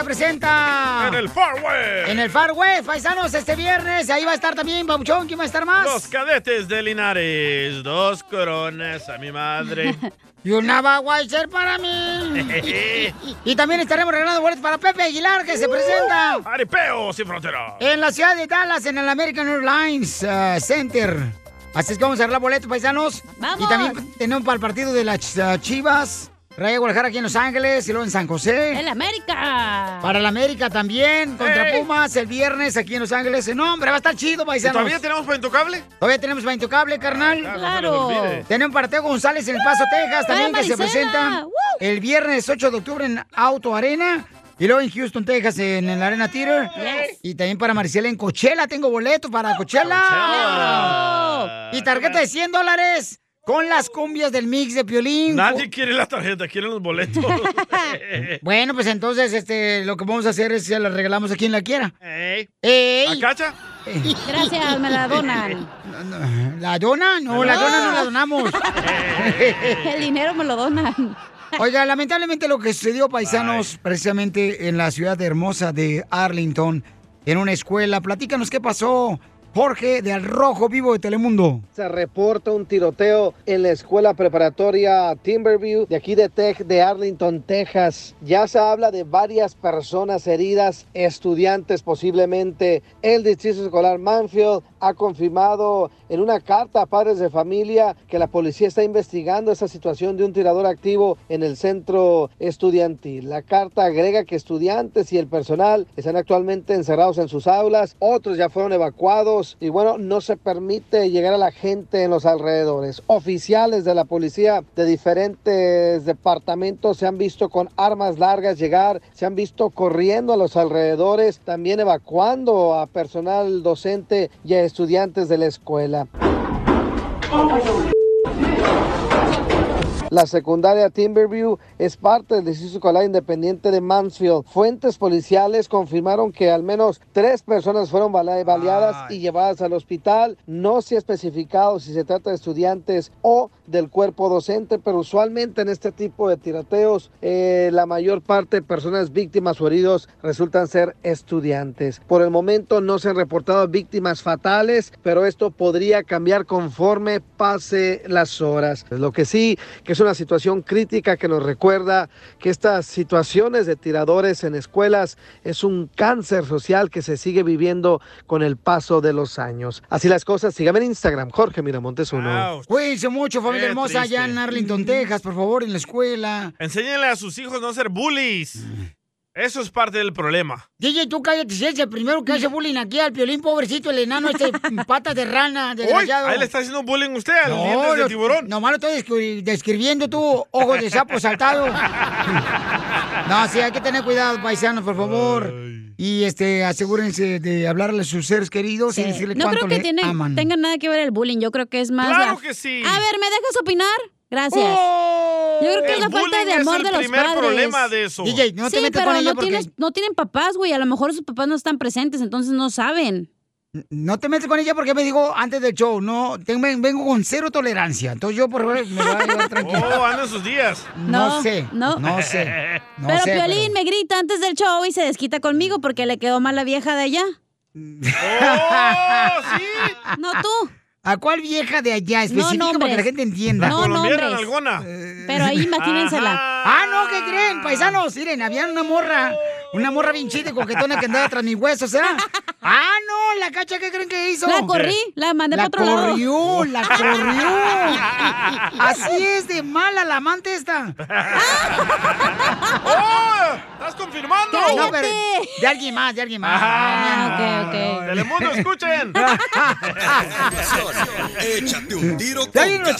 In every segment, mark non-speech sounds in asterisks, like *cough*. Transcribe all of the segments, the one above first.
se presenta? En el Far West. En el Far West, paisanos, este viernes. Ahí va a estar también, Babuchón. ¿Quién va a estar más? Los cadetes de Linares. Dos coronas a mi madre. *laughs* Y una Budweiser para mí. *laughs* y también estaremos regalando boletos para Pepe Aguilar, que se presenta. ¡Aripeo sin frontera! En la ciudad de Dallas, en el American Airlines uh, Center. Así es que vamos a arreglar boletos, paisanos. ¡Vamos! Y también tenemos para el partido de las uh, Chivas. Raya Guadalajara aquí en Los Ángeles y luego en San José. ¡El América! Para el América también, contra ¡Ey! Pumas el viernes aquí en Los Ángeles. No, hombre, va a estar chido, ¿Y paisanos. todavía tenemos para intocable? Todavía tenemos para intocable, carnal. Ah, Claro. Tenemos para Teo González en El Paso, Texas, también que se presenta ¡Woo! el viernes 8 de octubre en Auto Arena. Y luego en Houston, Texas, en el Arena Theater. Yes. Y también para Maricela en Coachella. Tengo boleto para Coachella. Coachella. Y tarjeta de 100 dólares con las cumbias del mix de Piolín. Nadie quiere la tarjeta, quieren los boletos. *laughs* Bueno, pues entonces este, lo que vamos a hacer es que la regalamos a quien la quiera. Ey. ¡Ey! ¿A Cacha? Gracias, me la donan. *laughs* ¿La dona? No, la No. dona no la donamos. *laughs* El dinero me lo donan. Oiga, lamentablemente lo que sucedió, paisanos, precisamente en la ciudad hermosa de Arlington, en una escuela. Platícanos qué pasó, Jorge, de Rojo Vivo de Telemundo. Se reporta un tiroteo en la escuela preparatoria Timberview de aquí de, Tex- de Arlington, Texas. Ya se habla de varias personas heridas, estudiantes posiblemente. El distrito escolar Manfield ha confirmado en una carta a padres de familia que la policía está investigando esa situación de un tirador activo en el centro estudiantil. La carta agrega que estudiantes y el personal están actualmente encerrados en sus aulas, otros ya fueron evacuados y bueno, no se permite llegar a la gente en los alrededores. Oficiales de la policía de diferentes departamentos se han visto con armas largas llegar, se han visto corriendo a los alrededores, también evacuando a personal docente y a estudiantes de la escuela. La secundaria Timberview es parte del Distrito Escolar Independiente de Mansfield. Fuentes policiales confirmaron que al menos tres personas fueron baleadas y llevadas al hospital. No se ha especificado si se trata de estudiantes o del cuerpo docente, pero usualmente en este tipo de tiroteos eh, la mayor parte de personas víctimas o heridos resultan ser estudiantes. Por el momento no se han reportado víctimas fatales, pero esto podría cambiar conforme pase las horas. Lo que sí, que es una situación crítica que nos recuerda que estas situaciones de tiradores en escuelas es un cáncer social que se sigue viviendo con el paso de los años. Así las cosas, síganme en Instagram, Jorge Miramontes uno. Ouch. Cuídense mucho, familia Qué hermosa, allá triste. en Arlington, Texas, por favor, en la escuela. Enséñenle a sus hijos no ser bullies. Eso es parte del problema. DJ, tú cállate, si es el primero que hace bullying aquí al Piolín, pobrecito, el enano, este *laughs* patas de rana, desgraciado. ahí le está haciendo bullying usted al dientes de tiburón. Nomás lo estoy descri- describiendo tú, ojos de sapo saltado. no, sí, hay que tener cuidado, paisanos, por favor. Y este, asegúrense de hablarle a sus seres queridos y decirle No cuánto creo que le tiene, aman. tenga nada que ver el bullying. Yo creo que es más. Claro la- que sí. A ver, ¿me dejas opinar? Gracias. ¡Oh! Yo creo que es El la falta de es amor el de los primer padres. problema de eso. DJ, no te sí, metas pero con ella no, porque... tienes, no tienen papás, güey. A lo mejor sus papás no están presentes, entonces no saben. No te metes con ella porque me dijo antes del show, no, tengo- vengo con cero tolerancia. Entonces yo por favor me voy a llevar tranquilo. Oh, anda sus días. No, No, sé, no, no. sé. no pero sé, Piolín me grita antes del show y se desquita conmigo porque le quedó mal la vieja de allá. *laughs* ¡Oh, sí! No tú. ¿A cuál vieja de allá? Especifica para que nombres. la gente entienda. No, Colombiana, nombres. alguna. Pero ahí *laughs* imagínensela. Ah, no, ¿qué creen? Paisanos, miren, había una morra, una morra bien chida y coquetona que andaba tras mis huesos, ¿eh? Ah, no, la cacha, ¿qué creen que hizo? La corrí, la mandé La para otro lado. corrió, la corrió. Así es de mala la amante esta. *laughs* ¡Oh! ¿Estás confirmando? No, pero de alguien más, de alguien más. Ah, No, ok, ok. Telemundo, escuchen. *laughs* Échate un tiro con vienen los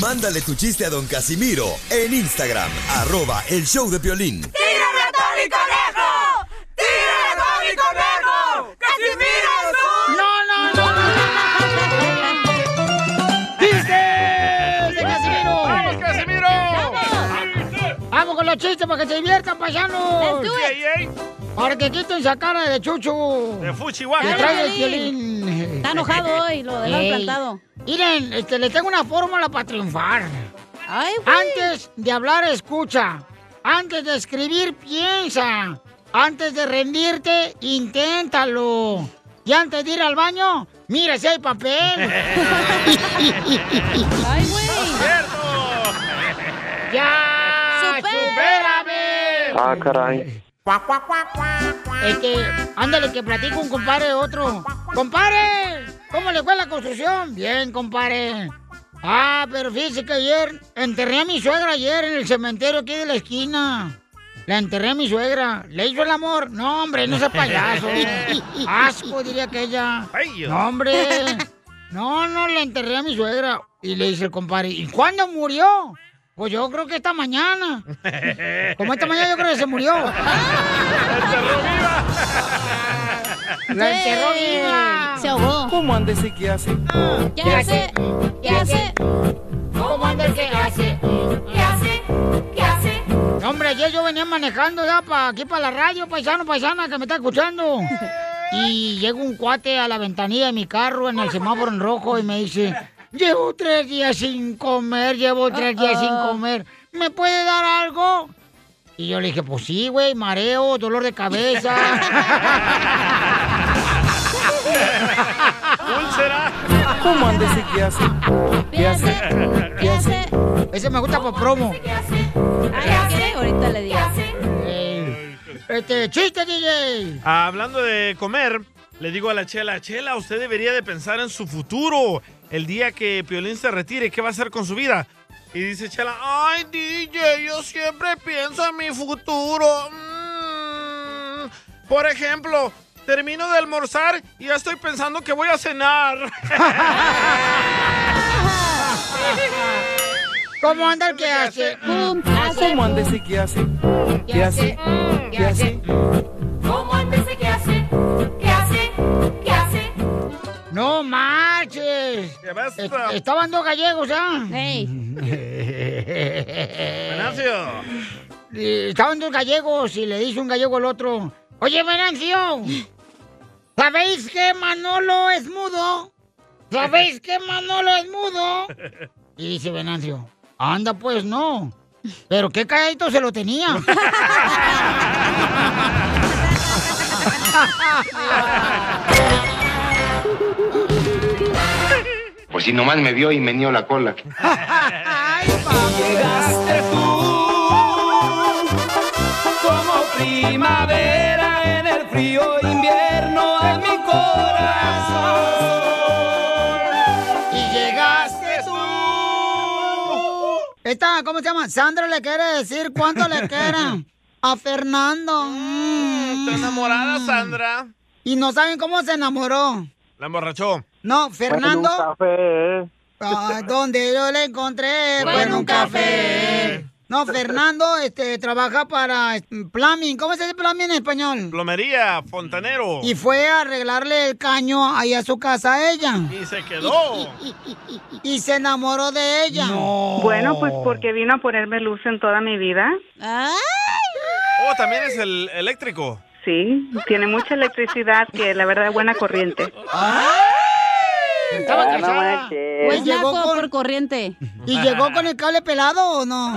Mándale tu chiste a don Casimiro en Instagram, arroba el show de violín. no, no, no. ¡Chistes de Casimiro! ¡Vamos, Casimiro! Vamos con los chistes para que se diviertan, paisanos. Para que quiten esa cara de chucho. De Que Fuchihuaca. trae el Piolín. violín. Está enojado hoy, lo Ey. plantado. Miren, este, le tengo una fórmula para triunfar. Ay, güey. Antes de hablar, escucha. Antes de escribir, piensa. Antes de rendirte, inténtalo. Y antes de ir al baño, mira si hay papel. *laughs* Ay, güey. *laughs* ¡Cierto! *laughs* ¡Ya! ¡Supérame! ¡Supérame! Ah, caray. Este, ándale que platico un compadre de otro. ¡Compadre! ¿Cómo le fue la construcción? Bien, compadre. Ah, pero fíjese que ayer enterré a mi suegra ayer en el cementerio aquí de la esquina. La enterré a mi suegra. ¿Le hizo el amor? No, hombre, no sea payaso. *laughs* Asco, diría aquella. No, hombre. No, no, le enterré a mi suegra. Y le dice el compadre, ¿y cuándo murió? Pues yo creo que esta mañana. *laughs* Como esta mañana yo creo que se murió. *laughs* La enterró viva. Se ahogó. ¿Cómo andes y qué hace? ¿Qué hace? ¿Qué hace? ¿Cómo anda el que hace? ¿Qué hace? ¿Qué hace? No, hombre, ayer yo venía manejando ya para aquí para la radio, paisano, paisana, que me está escuchando. Y llega un cuate a la ventanilla de mi carro en el semáforo en rojo y me dice, llevo tres días sin comer, llevo tres días sin comer, ¿me puede dar algo? Y yo le dije, pues sí, güey, mareo, dolor de cabeza. *laughs* ¿Úlcera? ¿Cómo andes y qué hace? ¿Qué hace? ¿Qué hace? Ese me gusta por promo. Ay, ¿qué? Ahorita le digo. Este, chiste, DJ. Hablando de comer, le digo a la Chela, Chela, usted debería de pensar en su futuro. El día que Piolín se retire, ¿qué va a hacer con su vida? Y dice Chela, ay DJ, yo siempre pienso en mi futuro. Mm. Por ejemplo, termino de almorzar y ya estoy pensando que voy a cenar. *laughs* ¿Cómo anda el que hace? ¿qué? ¿Cómo andes y qué hace? ¿Qué hace? ¿Qué hace? ¿Cómo antes de qué hace? ¿Qué hace? ¿Qué hace? No marches. Basta. Est- Estaban dos gallegos, ¿ah? Hey, *laughs* Venancio. Estaban dos gallegos y le dice un gallego al otro, oye, Venancio, ¿sabéis que Manolo es mudo? ¿Sabéis *laughs* que Manolo es mudo? Y dice Venancio, anda pues no, pero qué calladito se lo tenía. *laughs* Pues si nomás me vio y me nió la cola. Ay. Llegaste tú como primavera en el frío Esta, ¿cómo se llama? Sandra le quiere decir cuánto le *laughs* quieren a Fernando. Mm. ¿Está enamorada, Sandra? Y no saben cómo se enamoró. La emborrachó. No, Fernando. café. ah, donde yo le encontré Fue en un un café. No, Fernando este, trabaja para mm, plumbing. ¿Cómo se dice plumbing en español? Plomería, fontanero. Y fue a arreglarle el caño ahí a su casa a ella. Y se quedó. Y se enamoró de ella. Bueno, pues porque vino a ponerme luz en toda mi vida. ¡Ay! Oh, también es el eléctrico. Sí, tiene mucha electricidad que la verdad es buena corriente. Estaba casada. Pues Y llegó naco con- por corriente. ¿Y llegó con el cable pelado o no?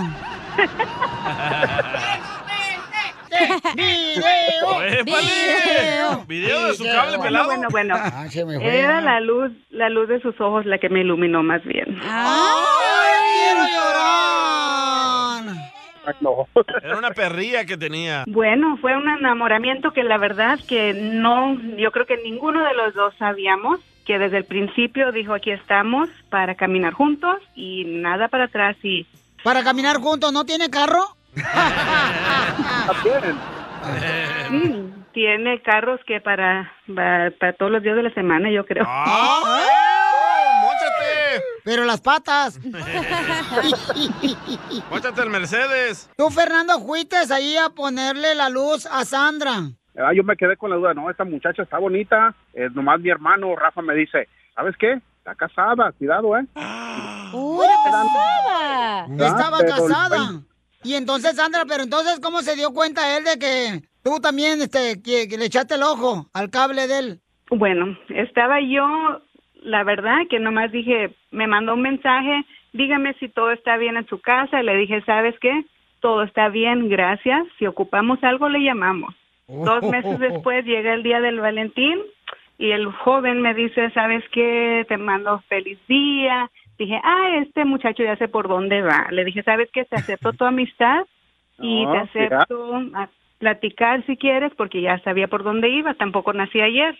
¡Video! ¡Épale! Video de su cable Bueno, pelado. bueno, bueno. Ah. Era la luz, la luz de sus ojos la que me iluminó más bien. ¡Ay, quiero llorar! Era una perrilla que tenía. Bueno, fue un enamoramiento que la verdad que no, yo creo que ninguno de los dos sabíamos que desde el principio dijo aquí estamos para caminar juntos y nada para atrás y Para caminar juntos, ¿no tiene carro? mm, *laughs* tiene carros que para, para para todos los días de la semana yo creo. ¡Ah! *laughs* Pero las patas. *laughs* ¡Móchate el Mercedes! Tú, Fernando, fuiste ahí a ponerle la luz a Sandra. Ah, yo me quedé con la duda, no, esta muchacha está bonita, es nomás mi hermano Rafa me dice, ¿sabes qué? Está casada, cuidado, ¿eh? ¡Uy, era casada! Estaba pero- casada. Y entonces, Sandra, pero entonces, ¿cómo se dio cuenta él de que tú también este, que, que le echaste el ojo al cable de él? Bueno, estaba yo la verdad que nomás dije, me mandó un mensaje, dígame si todo está bien en su casa. Y le dije, ¿sabes qué? Todo está bien, gracias. Si ocupamos algo, le llamamos. Dos *laughs* meses después llega el día del Valentín y el joven me dice, ¿sabes qué? Te mando feliz día. Dije, ah, este muchacho ya sé por dónde va. Le dije, ¿sabes qué? Te acepto tu amistad *laughs* y No, te mira. acepto a platicar si quieres porque ya sabía por dónde iba. Tampoco nací ayer.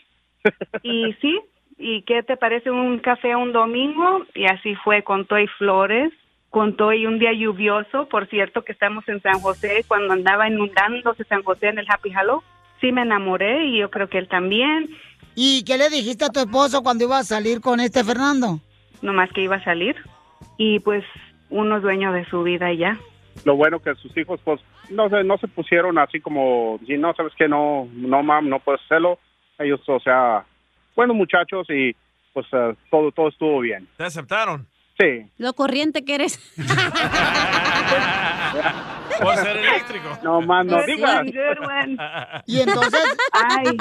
Y *laughs* sí, ¿y qué te parece un café un domingo? Y así fue con Toy Flores, con Toy un día lluvioso, por cierto que estamos en San José, cuando andaba inundándose San José en el Happy Halo, sí me enamoré y yo creo que él también. ¿Y qué le dijiste a tu esposo cuando iba a salir con este Fernando? Nomás que iba a salir y pues uno es dueño de su vida y ya. Lo bueno que sus hijos, pues, no se, no se pusieron así como, si no, sabes que no, no, mam, no puedes hacerlo. Ellos, o sea, buenos muchachos y pues eh, todo, todo estuvo bien. ¿Te aceptaron? Sí. Lo corriente que eres. *laughs* Por ser eléctrico. No más, no digas. Y entonces, Ay,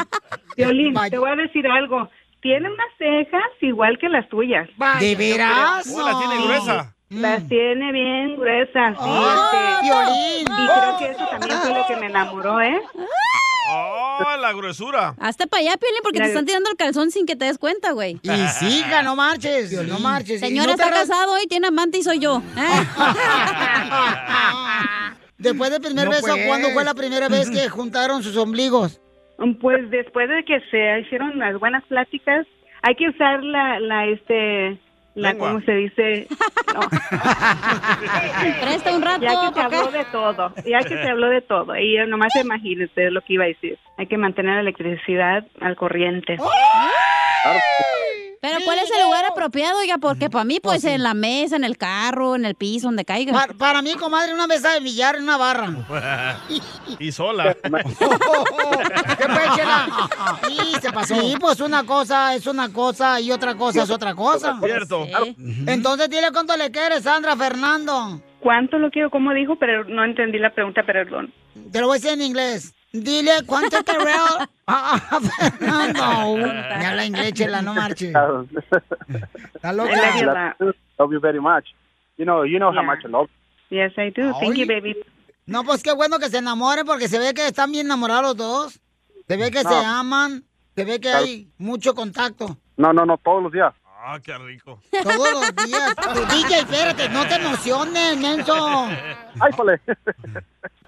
Violín, te voy a decir algo. Tiene unas cejas igual que las tuyas. ¿de veras? Oh, la tiene No. gruesa. Las tiene bien gruesas, sí, este, Violín. Y creo que eso también fue lo que me enamoró, ¿eh? Oh, la gruesura. Hazte para allá, Piolín, porque te están tirando el calzón sin que te des cuenta, güey. Y siga, no marches, no marches. Señora no está arras- casado y tiene amante y soy yo. ¿eh? *laughs* Después del primer No, beso, pues. ¿cuándo fue la primera vez que juntaron sus ombligos? Pues después de que se hicieron las buenas pláticas, hay que usar la, la este, la, Lengua. ¿cómo se dice? No. *laughs* Presta un rato. Ya que acá. habló de todo, ya que se habló de todo. Y yo nomás imagínense lo que iba a decir. Hay que mantener la electricidad al corriente. Pero ¿cuál es el lugar apropiado, oiga? Porque para mí, pues, en la mesa, en el carro, en el piso, donde caiga. Pa- para mí, comadre, una mesa de billar en una barra. *laughs* y sola. *laughs* ¿Qué chela? Sí, se pasó. Sí, pues una cosa es una cosa y otra cosa es otra cosa. Cierto. Entonces dile cuánto le quieres, Sandra Fernando. ¿Cuánto lo quiero? ¿Cómo dijo? Pero no entendí la pregunta, perdón. Te lo voy a decir en inglés. Dile cuánto te veo a, Fernando. Me habla inglés, chela, no marche. Está loca. Love you very much. You know, you know how Yeah. much I love. Yes, I do. Thank you, baby. No, pues qué bueno que se enamoren porque se ve que están bien enamorados los dos. Se ve que No. se aman. Se ve que hay mucho contacto. No, no, no, todos los días. Ah, qué rico. Todos los *laughs* días. DJ, espérate, no te emociones, menso. Ay, pole. *laughs*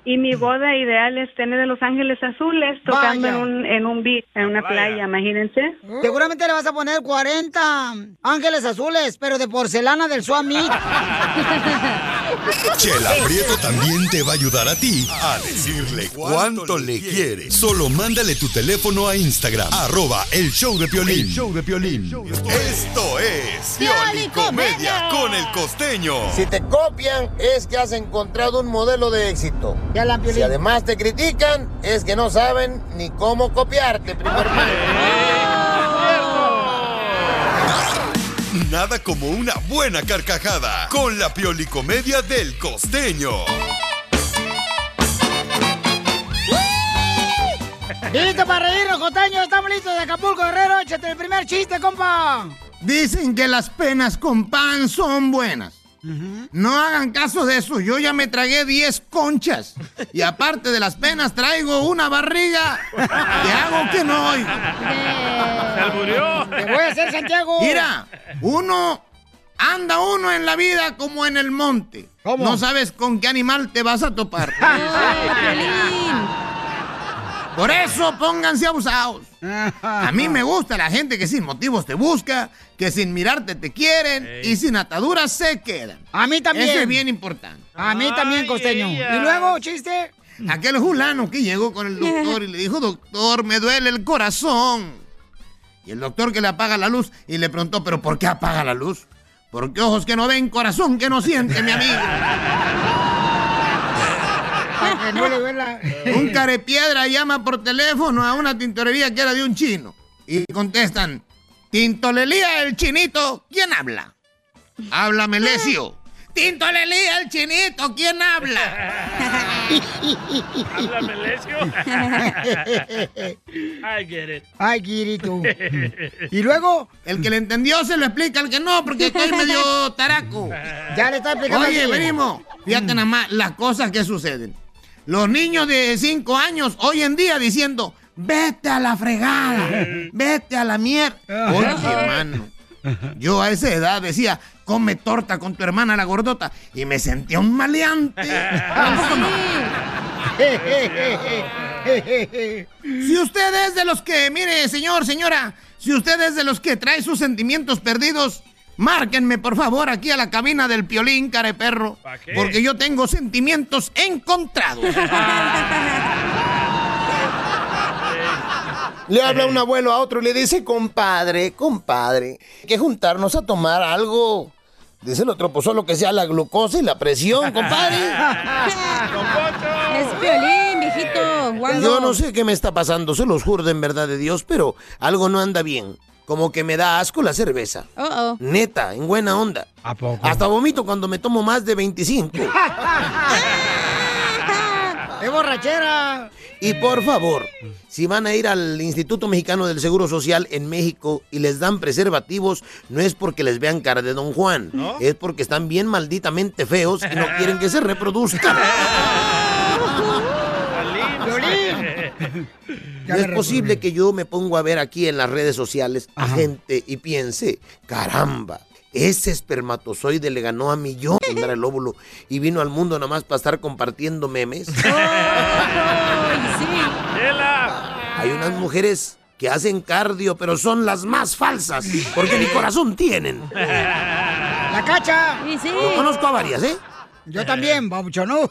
Y mi boda ideal es tener de Los Ángeles Azules tocando Vaya. en un, en un beach, en una playa, imagínense. Seguramente le vas a poner 40 ángeles azules, pero de porcelana del Swami. *laughs* Chela Prieto también te va a ayudar a ti a decirle cuánto le quiere. Solo mándale tu teléfono a Instagram, arroba el show de Piolín. El show de Piolín. Esto es Piolicomedia con el costeño. Si te copian, es que has encontrado un modelo de éxito. Si además te critican, es que no saben ni cómo copiarte, primer Nada como una buena carcajada con la Piolicomedia del costeño. ¡Listo para reírnos, costeño! ¡Estamos listos de Acapulco, Guerrero! ¡Échate el primer chiste, compa! Dicen que las penas con pan son buenas. No hagan caso de eso. Yo ya me tragué 10 conchas. Y aparte de las penas, traigo una barriga que hago que no oigo. Se murió. ¡Te voy a hacer, Santiago! Mira, uno anda uno en la vida como en el monte. No sabes con qué animal te vas a topar. *laughs* Por eso pónganse abusados. *laughs* A mí me gusta la gente que sin motivos te busca, que sin mirarte te quieren y sin ataduras se quedan. A mí también. Eso es bien importante. A mí también, costeño. ella. Y luego, chiste. Aquel fulano que llegó con el doctor y le dijo, doctor, me duele el corazón. Y el doctor que le apaga la luz y le preguntó, ¿pero por qué apaga la luz? Porque ojos que no ven, corazón que no siente, mi amigo. Para *laughs* que no le duela. Un carepiedra llama por teléfono a una tintorería que era de un chino. Y contestan, Tintolelía el chinito, ¿quién habla? Habla Melesio. Tintolelía el chinito, ¿quién habla? *laughs* ¿Habla Melesio? *laughs* I get it. Ay, Kirito. ¿Y luego? El que le entendió se lo explica, el que no, porque estoy medio taraco. Ya le está explicando. Oye, aquí. primo, fíjate nada más las cosas que suceden. Los niños de 5 años hoy en día diciendo, vete a la fregada, *laughs* vete a la mierda. Oye, hermano, yo a esa edad decía, come torta con tu hermana la gordota, y me sentía un maleante. *laughs* Si usted es de los que, mire, señor, señora, si usted es de los que trae sus sentimientos perdidos, márquenme por favor aquí a la cabina del piolín, careperro. qué? Porque yo tengo sentimientos encontrados. *laughs* Le habla un abuelo a otro y le dice, compadre, compadre, hay que juntarnos a tomar algo. Dice el otro, pues solo que sea la glucosa y la presión, compadre. *laughs* Es violín, viejito. Yo no sé qué me está pasando, se los juro en verdad de Dios, pero algo no anda bien. Como que me da asco la cerveza. Oh, oh. Neta, en buena onda. ¿A poco? Hasta vomito cuando me tomo más de 25. ¡Es *laughs* borrachera! Y por favor, si van a ir al Instituto Mexicano del Seguro Social en México y les dan preservativos, no es porque les vean cara de Don Juan, es porque están bien malditamente feos y no quieren que se reproduzcan. *laughs* *laughs* No es posible que yo me pongo a ver aquí en las redes sociales a gente y piense, caramba, ese espermatozoide le ganó a millón Andar el óvulo y vino al mundo nada más para estar compartiendo memes. *laughs* Hay unas mujeres que hacen cardio, pero son las más falsas, porque ni corazón tienen. ¡La cacha! Yo conozco a varias, ¿eh? Yo también, babucho, ¿no?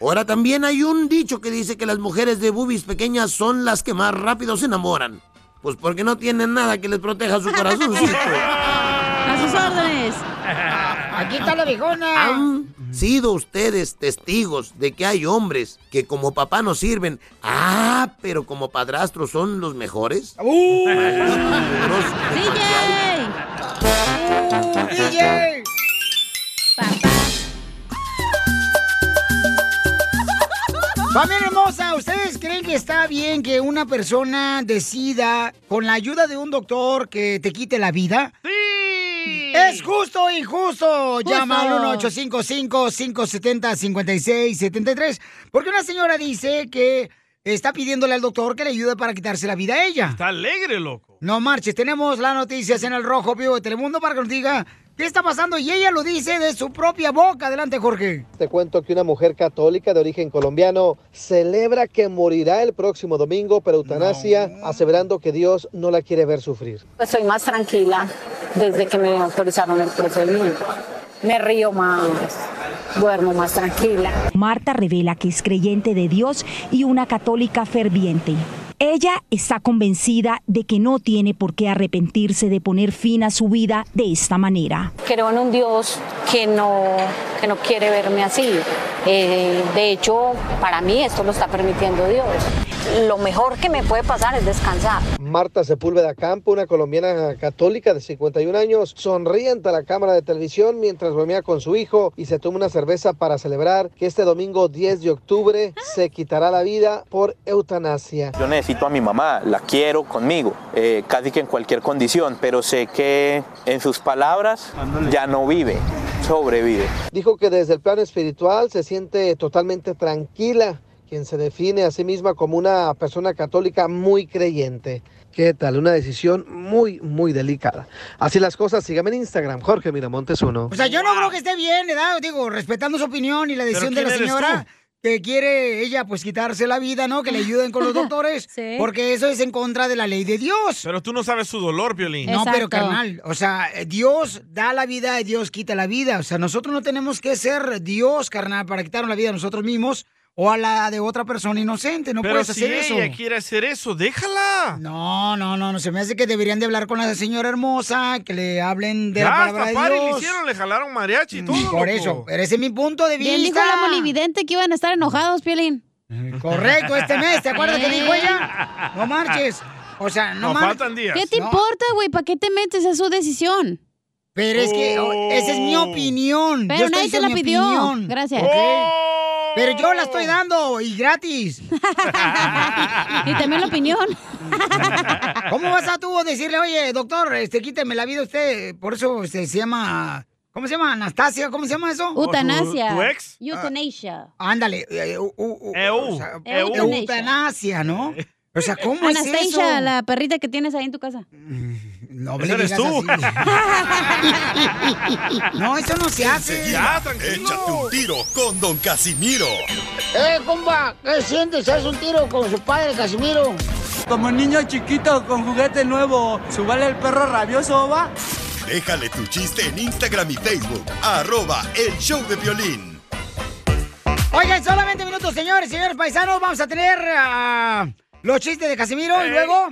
Ahora también hay un dicho que dice que las mujeres de boobies pequeñas son las que más rápido se enamoran. Pues porque no tienen nada que les proteja su corazoncito. *laughs* A sus órdenes. Aquí está la viejona. ¿Han sido ustedes testigos de que hay hombres que como papá no sirven? Ah, pero como padrastros son los mejores. DJ. *laughs* Familia hermosa, ¿ustedes creen que está bien que una persona decida, con la ayuda de un doctor, que te quite la vida? ¡Sí! ¿Es justo o injusto? Llama al 1-855-570-5673. Porque una señora dice que está pidiéndole al doctor que le ayude para quitarse la vida a ella. Está alegre, loco. No marches, tenemos las noticias en el Rojo Vivo de Telemundo para que nos diga qué está pasando y ella lo dice de su propia boca. Adelante, Jorge. Te cuento que una mujer católica de origen colombiano celebra que morirá el próximo domingo por eutanasia, aseverando que Dios no la quiere ver sufrir. Pues soy más tranquila desde que me autorizaron el procedimiento. Me río más, duermo más tranquila. Marta revela que es creyente de Dios y una católica ferviente. Ella está convencida de que no tiene por qué arrepentirse de poner fin a su vida de esta manera. Creo en un Dios que no, que no quiere verme así. Eh, de hecho, para mí esto lo está permitiendo Dios. Lo mejor que me puede pasar es descansar. Marta Sepúlveda Campo, una colombiana católica de 51 años, sonríe ante la cámara de televisión mientras bromea con su hijo y se toma una cerveza para celebrar que este domingo 10 de octubre se quitará la vida por eutanasia. Yo necesito a mi mamá, la quiero conmigo, eh, casi que en cualquier condición, pero sé que en sus palabras ya no vive, sobrevive. Dijo que desde el plano espiritual se siente totalmente tranquila, quien se define a sí misma como una persona católica muy creyente. ¿Qué tal? Una decisión muy, muy delicada. Así las cosas, sígame en Instagram, Jorge Miramontes uno. O sea, yo no creo que esté bien, ¿verdad? Digo, respetando su opinión y la decisión de quién la eres señora. Que quiere ella, pues, quitarse la vida, ¿no? Que le ayuden con los *laughs* doctores. Porque eso es en contra de la ley de Dios. Pero tú no sabes su dolor, Piolín. No, pero carnal, o sea, Dios da la vida y Dios quita la vida. O sea, nosotros no tenemos que ser Dios, carnal, para quitarnos la vida a nosotros mismos o a la de otra persona inocente. No Pero puedes si hacer eso. ella quiere hacer eso, déjala. No, no, no, no. Se me hace que deberían de hablar con la señora hermosa, que le hablen de Ya, la hasta palabra de party le Dios. Mm, hicieron, le jalaron mariachi y todo. Por loco. eso, pero ese es mi punto de vista. Bien dijo la monividente que iban a estar enojados, Piolín. Correcto, este mes, ¿te acuerdas que dijo Eh. ella? No marches. O sea, no, No, mar- faltan días. ¿Qué te No. importa, güey? ¿Para qué te metes? Es su decisión. Pero es que oh, esa es mi opinión. Pero Yo nadie te la pidió. opinión. Gracias. ¿ok? Pero yo la estoy dando y gratis. *laughs* Y también la opinión. *laughs* ¿Cómo vas a tú decirle, oye, doctor, este, quíteme la vida usted? Por eso este, se llama, ¿cómo se llama? Anastasia, ¿cómo se llama eso? Eutanasia. tu ex? Euthanasia. Ándale. eh, u- u- u- Eu, o sea, eu. Eutanasia, ¿no? O sea, ¿cómo es Anastasia, eso? la perrita que tienes ahí en tu casa. No Ese eres tú. *laughs* No, eso no se hace. Enseguida, échate un tiro con Don Casimiro. ¡Eh, compa! ¿Qué sientes? ¿Haz un tiro con su padre, Casimiro? Como niño chiquito con juguete nuevo, ¿subale el perro rabioso, va? Déjale tu chiste en Instagram y Facebook. Arroba El Show de Violín. Oigan, solamente minutos, señores, señores paisanos. Vamos a tener ah, los chistes de Casimiro y luego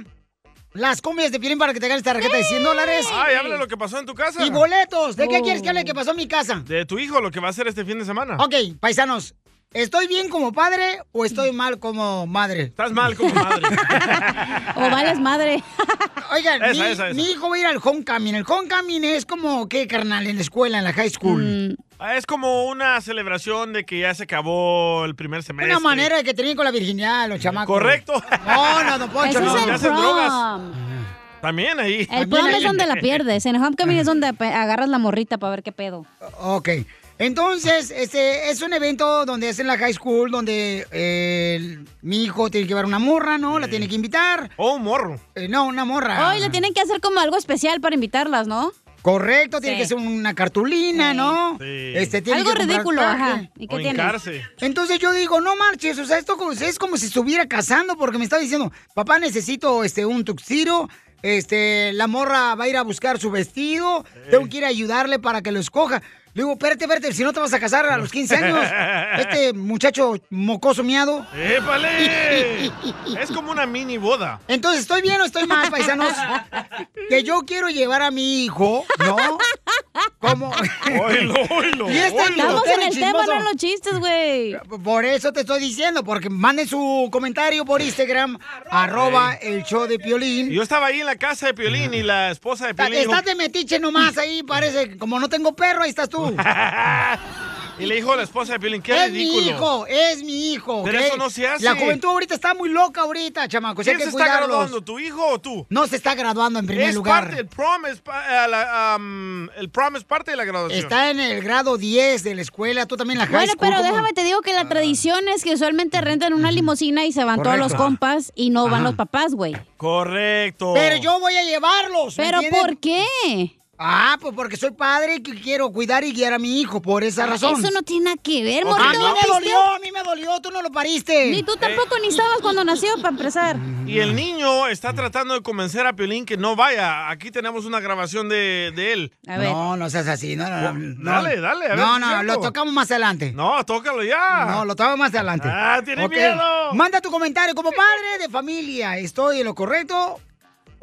las cumbias de Piolín para que te ganes esta tarjeta de 100 dólares. Ay, habla lo que pasó en tu casa. Y boletos. ¿De qué Oh. quieres que hable que pasó en mi casa? De tu hijo, lo que va a hacer este fin de semana. Ok, paisanos. ¿Estoy bien como padre o estoy mal como madre? Estás mal como madre. *laughs* O vales madre. *laughs* Oigan, Esa, mi, esa, esa. mi hijo va a ir al homecoming. El homecoming es como, ¿qué, carnal? En la escuela, en la high school. Ah, Es como una celebración de que ya se acabó el primer semestre. Una manera de que tenían con la virginidad los chamacos. Correcto. No, no, don Poncho, no. es el hacen drogas. También ahí. El prom es donde la pierdes. En el homecoming es donde agarras la morrita para ver qué pedo. Ok. Entonces, este es un evento donde es en la high school, donde eh, el- mi hijo tiene que llevar una morra, ¿no? La tiene que invitar. O un morro. Eh, no, una morra. Hoy le tienen que hacer como algo especial para invitarlas, ¿no? Correcto, tiene Sí. que ser una cartulina, Sí. ¿no? Sí. Este, tiene Algo que ridículo, ajá. ¿Y qué O tiene? Entonces yo digo, no marches, o sea, esto como- es como si estuviera casando porque me está diciendo, papá, necesito este un tuxiro, este, la morra va a ir a buscar su vestido, tengo que ir a ayudarle para que lo escoja. Le digo, espérate, espérate, si no te vas a casar a los 15 años, *laughs* este muchacho mocoso miado. ¡Épale! *laughs* es como una mini boda. Entonces, ¿estoy bien o estoy mal, paisanos? *laughs* Que yo quiero llevar a mi hijo, ¿no? Como... Oilo, oilo. Y este oilo. Estamos en el chismoso. tema, no en los chistes, güey. Por eso te estoy diciendo, porque manden su comentario por Instagram, arroba el show de Piolín. Yo estaba ahí en la casa de Piolín y la esposa de Piolín dijo- Estás de metiche nomás ahí, parece, que como no tengo perro, ahí estás tú. *laughs* y le dijo a la esposa de Piolín, qué es ridículo. mi hijo, es mi hijo. Pero eso no se hace. La juventud ahorita está muy loca ahorita, chamacos. hay ¿Quién se está cuidarlos. graduando, tu hijo o tú? No se está graduando en primer es lugar. parte, el prom es, pa- eh, la, um, el prom es parte de la graduación. Está en el grado 10 de la escuela, tú también la high Bueno, school. pero ¿cómo? déjame te digo que la tradición es que usualmente rentan una limusina y se van todos los compas y no van los papás, güey. Correcto. Pero yo voy a llevarlos. ¿me ¿Pero por qué? Ah, pues porque soy padre y que quiero cuidar y guiar a mi hijo, por esa razón. Eso no tiene nada que ver, A morrito. mí ¿no me dolió, a mí me dolió, tú no lo pariste. Ni tú tampoco ni estabas cuando nació, para empezar. Y el niño está tratando de convencer a Piolín que no vaya. Aquí tenemos una grabación de, de él. A ver. No, no seas así, no, no, no. no. Dale, dale, a ver No, no, lo tocamos más adelante. No, tócalo ya. No, lo tocamos más adelante. Ah, tiene miedo. Manda tu comentario como padre de familia. ¿Estoy en lo correcto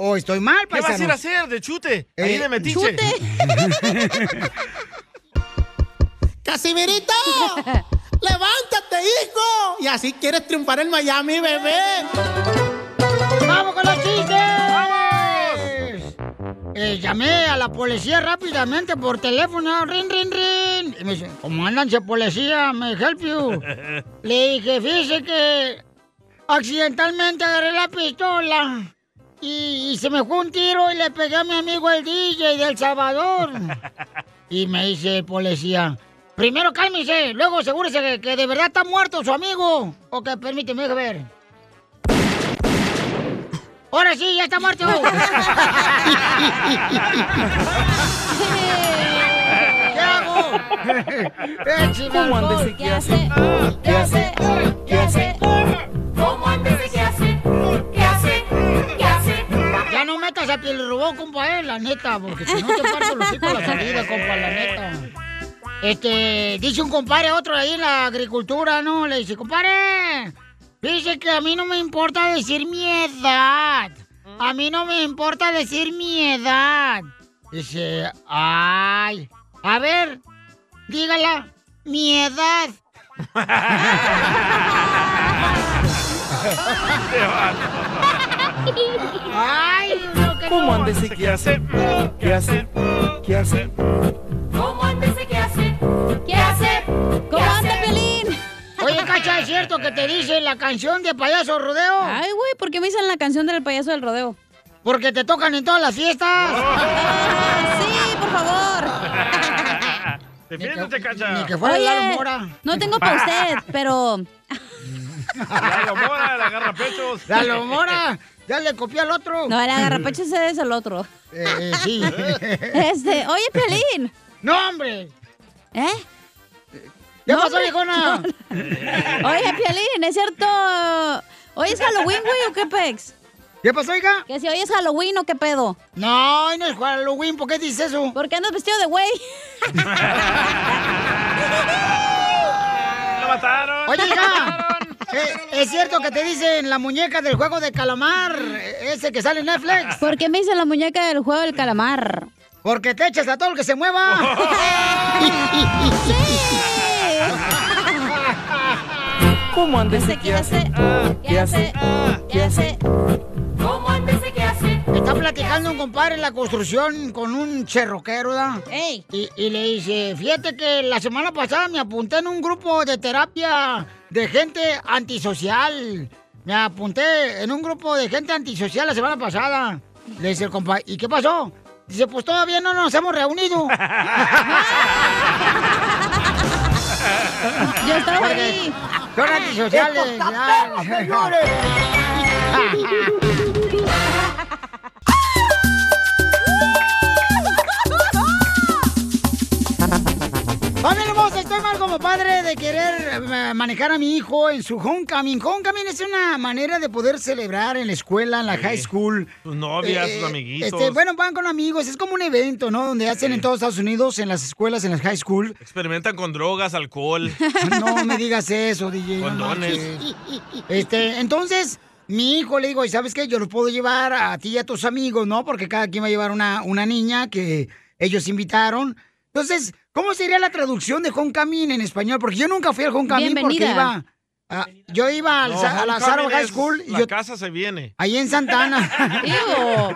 o estoy mal, ¿Qué vas a paisano? ir a hacer de chute? Eh, Ahí de metiche. chute. *laughs* ¡Casimirito! *laughs* ¡Levántate, hijo! Y así quieres triunfar en Miami, bebé. ¡Vamos con los chistes! Eh, llamé a la policía rápidamente por teléfono, rin, rin, rin. Y me dice, comandante policía, me help you. *laughs* Le dije, fíjese que accidentalmente agarré la pistola y, y se me fue un tiro y le pegué a mi amigo el DJ de El Salvador. *laughs* Y me dice el policía, primero cálmese, luego asegúrese que, que de verdad está muerto su amigo. Ok, permíteme déjame ver. Ahora sí, ya está muerto. *laughs* *laughs* ¿Qué hago? Échame ¿Cómo alcohol. andes y qué hace? ¿Qué hace? ¿Qué hace? Compa, eh, la neta, porque si no te parto los hijos la salida, compa, la neta. Este, dice un compadre otro ahí en la agricultura, ¿no? Le dice, compadre, dice que a mí no me importa decir mi edad. A mí no me importa decir mi edad. Dice, ay, a ver, dígala, mi edad. *laughs* Ay, no, que ¿Cómo no. andes y qué hace? ¿Qué hace? ¿Qué hace? ¿Cómo antes de qué hace? ¿Qué hace? ¿Cómo anda, Pelín? Oye, Cacha, ¿es cierto que te dice la canción de payaso rodeo? Ay, güey, ¿por qué me dicen la canción del payaso del rodeo? Porque te tocan en todas las fiestas. *laughs* sí, por favor. *laughs* Defiéndete, Cacha. Ni que fuera Oye, Lalo Mora. no tengo para usted, pero... *laughs* Lalo Mora, la agarra pechos. Lalo Mora, ya le copió al otro. No, el agarrapecho ese es el otro. *laughs* Eh, sí. *laughs* Este, oye, Pelín. No, hombre. ¿Eh? ¿Qué No, pasó, viejona? *laughs* Oye, Piolín, ¿es cierto? ¿Hoy es Halloween, güey, o qué pex? ¿Qué pasó, hija? Que si hoy es Halloween o qué pedo. No, hoy no es Halloween, ¿por qué dices eso? ¿Por qué andas vestido de güey? ¡Lo mataron! Oye, hija, eh, ¿es cierto que te dicen la muñeca del juego de calamar, eh, ese que sale en Netflix? ¿Por qué me dicen la muñeca del juego del calamar? Porque te echas a todo el que se mueva. *laughs* ¿Cómo andes? ¿Qué hace? ¿Qué hace? ¿Qué hace? ¿Cómo Está platicando un compadre en la construcción con un cherroquero, ¿verdad? ¡Ey! Y, y le dice, fíjate que la semana pasada me apunté en un grupo de terapia de gente antisocial. Me apunté en un grupo de gente antisocial la semana pasada. Le dice el compadre, ¿y qué pasó? Dice, pues todavía no nos hemos reunido. *laughs* Yo estaba Porque ahí. Son antisociales. *laughs* Familia hermosa, estoy mal como padre de querer eh, manejar a mi hijo en su homecoming. Homecoming es una manera de poder celebrar en la escuela, en la high school. Sus novias, Eh, sus amiguitos. Este, bueno, van con amigos, es como un evento, ¿no? Donde hacen en todos Estados Unidos, en las escuelas, en las high school. Experimentan con drogas, alcohol. *laughs* No me digas eso, DJ. no Condones. marches. Este, entonces, mi hijo le digo, ¿y sabes qué? Yo los puedo llevar a ti y a tus amigos, ¿no? Porque cada quien va a llevar una, una niña que ellos invitaron. Entonces, ¿cómo sería la traducción de homecoming en español? Porque yo nunca fui al homecoming porque iba... a- yo iba al No, Sa- a la Sarah High School y La yo, casa se viene. ahí en Santana. *laughs*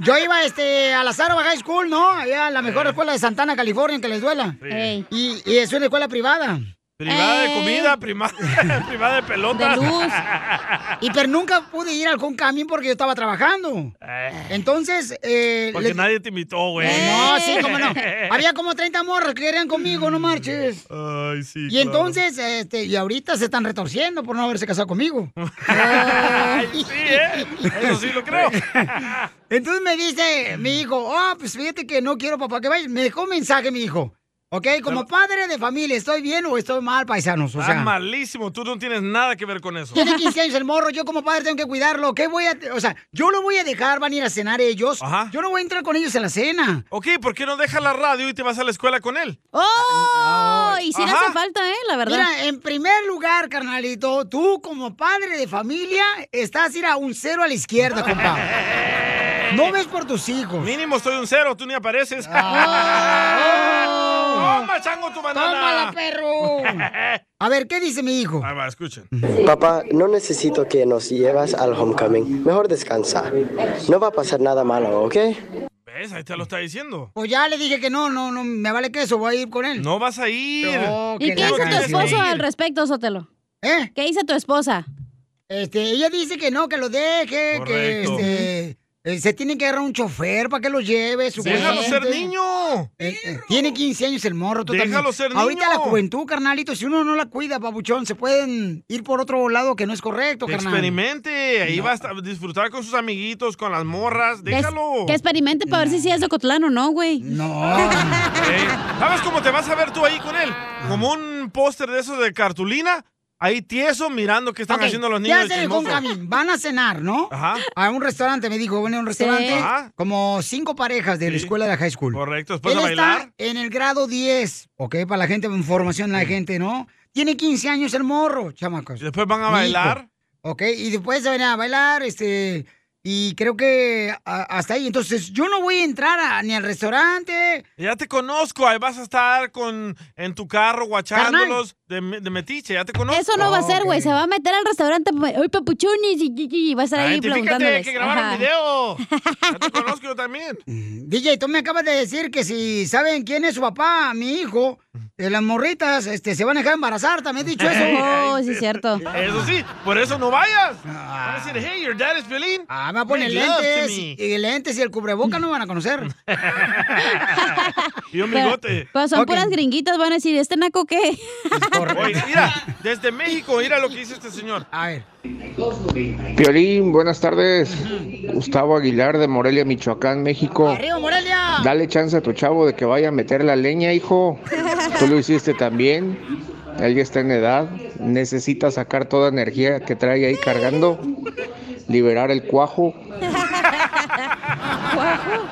Yo iba este, a la Sarva High School, ¿no? Allá a la mejor escuela de Santana, California, que les duela. Y es una escuela privada. Privada de Eh. comida, prima- *laughs* privada de pelotas. De luz. *laughs* Y pero nunca pude ir al homecoming porque yo estaba trabajando. Entonces, eh, Porque nadie te invitó, güey. No, sí, cómo no. *laughs* Había como 30 morras que querían conmigo, no marches. Ay, sí. Y entonces, este, y ahorita se están retorciendo por no haberse casado conmigo. Ay, sí, ¿eh? Eso sí lo creo. Entonces me dice mi hijo, oh, pues fíjate que no quiero papá que vayas. Me dejó un mensaje mi hijo. ¿Ok? Como padre de familia, ¿estoy bien o estoy mal, paisanos? O malísimo. Tú no tienes nada que ver con eso. tiene 15 años el morro, yo como padre tengo que cuidarlo. ¿Qué voy a...? O sea, yo lo voy a dejar, van a ir a cenar ellos. Ajá. Yo no voy a entrar con ellos en la cena. Ok, ¿por qué no dejas la radio y te vas a la escuela con él? ¡Oh! Y sí le Ajá. hace falta, ¿eh? La verdad. Mira, en primer lugar, carnalito, tú como padre de familia estás ir a un cero a la izquierda, compa. *laughs* No ves por tus hijos. Mínimo soy un cero, tú ni apareces. *laughs* Oh. ¡Toma, chango, tu banana! ¡Tómala, perro! *laughs* A ver, ¿qué dice mi hijo? Ahí va, escuchen. Papá, no necesito que nos llevas al homecoming. Mejor descansa. No va a pasar nada malo, ¿ok? ¿Ves? Ahí te lo está diciendo. Pues ya le dije que no, no, no, me vale queso, voy a ir con él. No vas a ir. No, ¿Y que qué dice tu esposo al respecto, Sotelo? ¿Eh? ¿Qué dice tu esposa? Este, ella dice que no, que lo deje, que Correcto. este, eh, se tiene que agarrar un chofer para que lo lleve, Déjalo ser niño. Eh, eh, tiene 15 años el morro. tú Déjalo también. ser Ahorita niño. la juventud, carnalito, si uno no la cuida, papuchón, se pueden ir por otro lado que no es correcto, Que carnal. experimente. Ahí va a disfrutar con sus amiguitos, con las morras. Déjalo. que experimente para ver si sí es de Cotlán o no, güey. No. *laughs* Ey, ¿Sabes cómo te vas a ver tú ahí con él? Como un póster de esos de cartulina. Ahí tieso mirando qué están haciendo los ¿qué niños. homecoming? Van a cenar, ¿no? Ajá. A un restaurante, me dijo, bueno, a un restaurante. Ajá. Como cinco parejas de la Sí. escuela de la high school. Correcto. Después Él a bailar. está en el grado 10, ¿ok? Para la gente, información la gente, ¿no? Tiene 15 años el morro, chamacos. Y después van a bailar. hijo, ¿Ok? Y después se van a bailar, este... Y creo que hasta ahí. Entonces, yo no voy a entrar a- ni al restaurante. Ya te conozco. Ahí vas a estar con en tu carro guachándolos de, de metiche. Ya te conozco. Eso no va a ser, güey. Se va a meter al restaurante. Ay, papuchones. Y, y- y va a estar ahí Identifícate, preguntándoles. hay que grabar Ajá. un video. *laughs* Ya te conozco yo también. DJ, tú me acabas de decir que si saben quién es su papá, mi hijo, eh, las morritas este, se van a dejar embarazar, también he dicho eso. *laughs* Oh, sí, es cierto. Eso sí, por eso no vayas. Van a decir, hey, your dad is Piolín. Ah, me va a poner lentes y lentes y el cubreboca no van a conocer. *laughs* Y un bigote. pero son puras gringuitas, van a decir, ¿este naco qué? Oye, mira, desde México, mira lo que dice este señor. A ver. Piolín, buenas tardes. Gustavo Aguilar de Morelia, Michoacán, México. ¡Arriba, Morelia! Dale chance a tu chavo de que vaya a meter la leña, hijo. Tú lo hiciste también. Él ya está en edad. Necesita sacar toda energía que trae ahí cargando. Liberar el cuajo.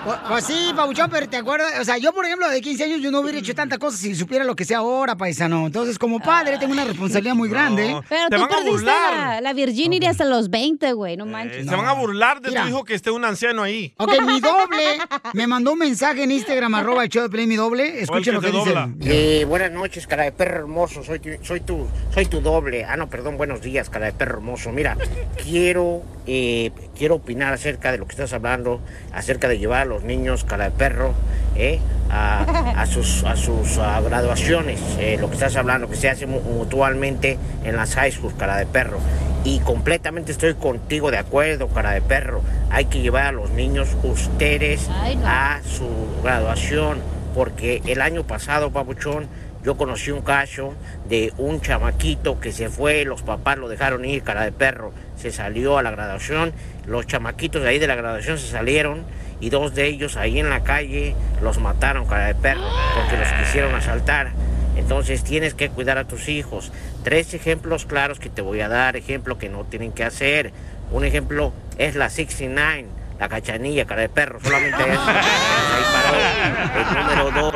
Pues, pues sí, Pabuchón, pero te acuerdas, o sea, yo por ejemplo de 15 años yo no hubiera hecho tantas cosas si supiera lo que sea ahora, paisano. Entonces, como padre tengo una responsabilidad muy grande. Pero tú perdiste la, la virginity hasta los 20, güey, no manches. Se van a burlar de Mira. tu hijo que esté un anciano ahí. Ok, mi doble me mandó un mensaje en Instagram, arroba el show de Play, mi doble. Escuchen lo que, dice. Eh, buenas noches, cara de perro hermoso. Soy tu, soy tu, soy tu doble. Ah, no, perdón. Buenos días, cara de perro hermoso. Mira, quiero, eh, quiero opinar acerca de lo que estás hablando, acerca de llevar a los niños, cara de perro, eh, a, a *laughs* sus, a sus ah, graduaciones. eh, lo que estás hablando, que se hace mu- mutualmente en las high schools, cara de perro. Y completamente estoy contigo de acuerdo, cara de perro. Hay que llevar a los niños ustedes a su graduación. Porque el año pasado, papuchón, yo conocí un caso de un chamaquito que se fue, los papás lo dejaron ir, cara de perro. Se salió a la graduación, los chamaquitos de ahí de la graduación se salieron y dos de ellos ahí en la calle los mataron, cara de perro, porque los quisieron asaltar. Entonces tienes que cuidar a tus hijos. Tres ejemplos claros que te voy a dar, ejemplo que no tienen que hacer. Un ejemplo es la 69, la cachanilla, cara de perro, solamente eso. Ahí paró. El número dos.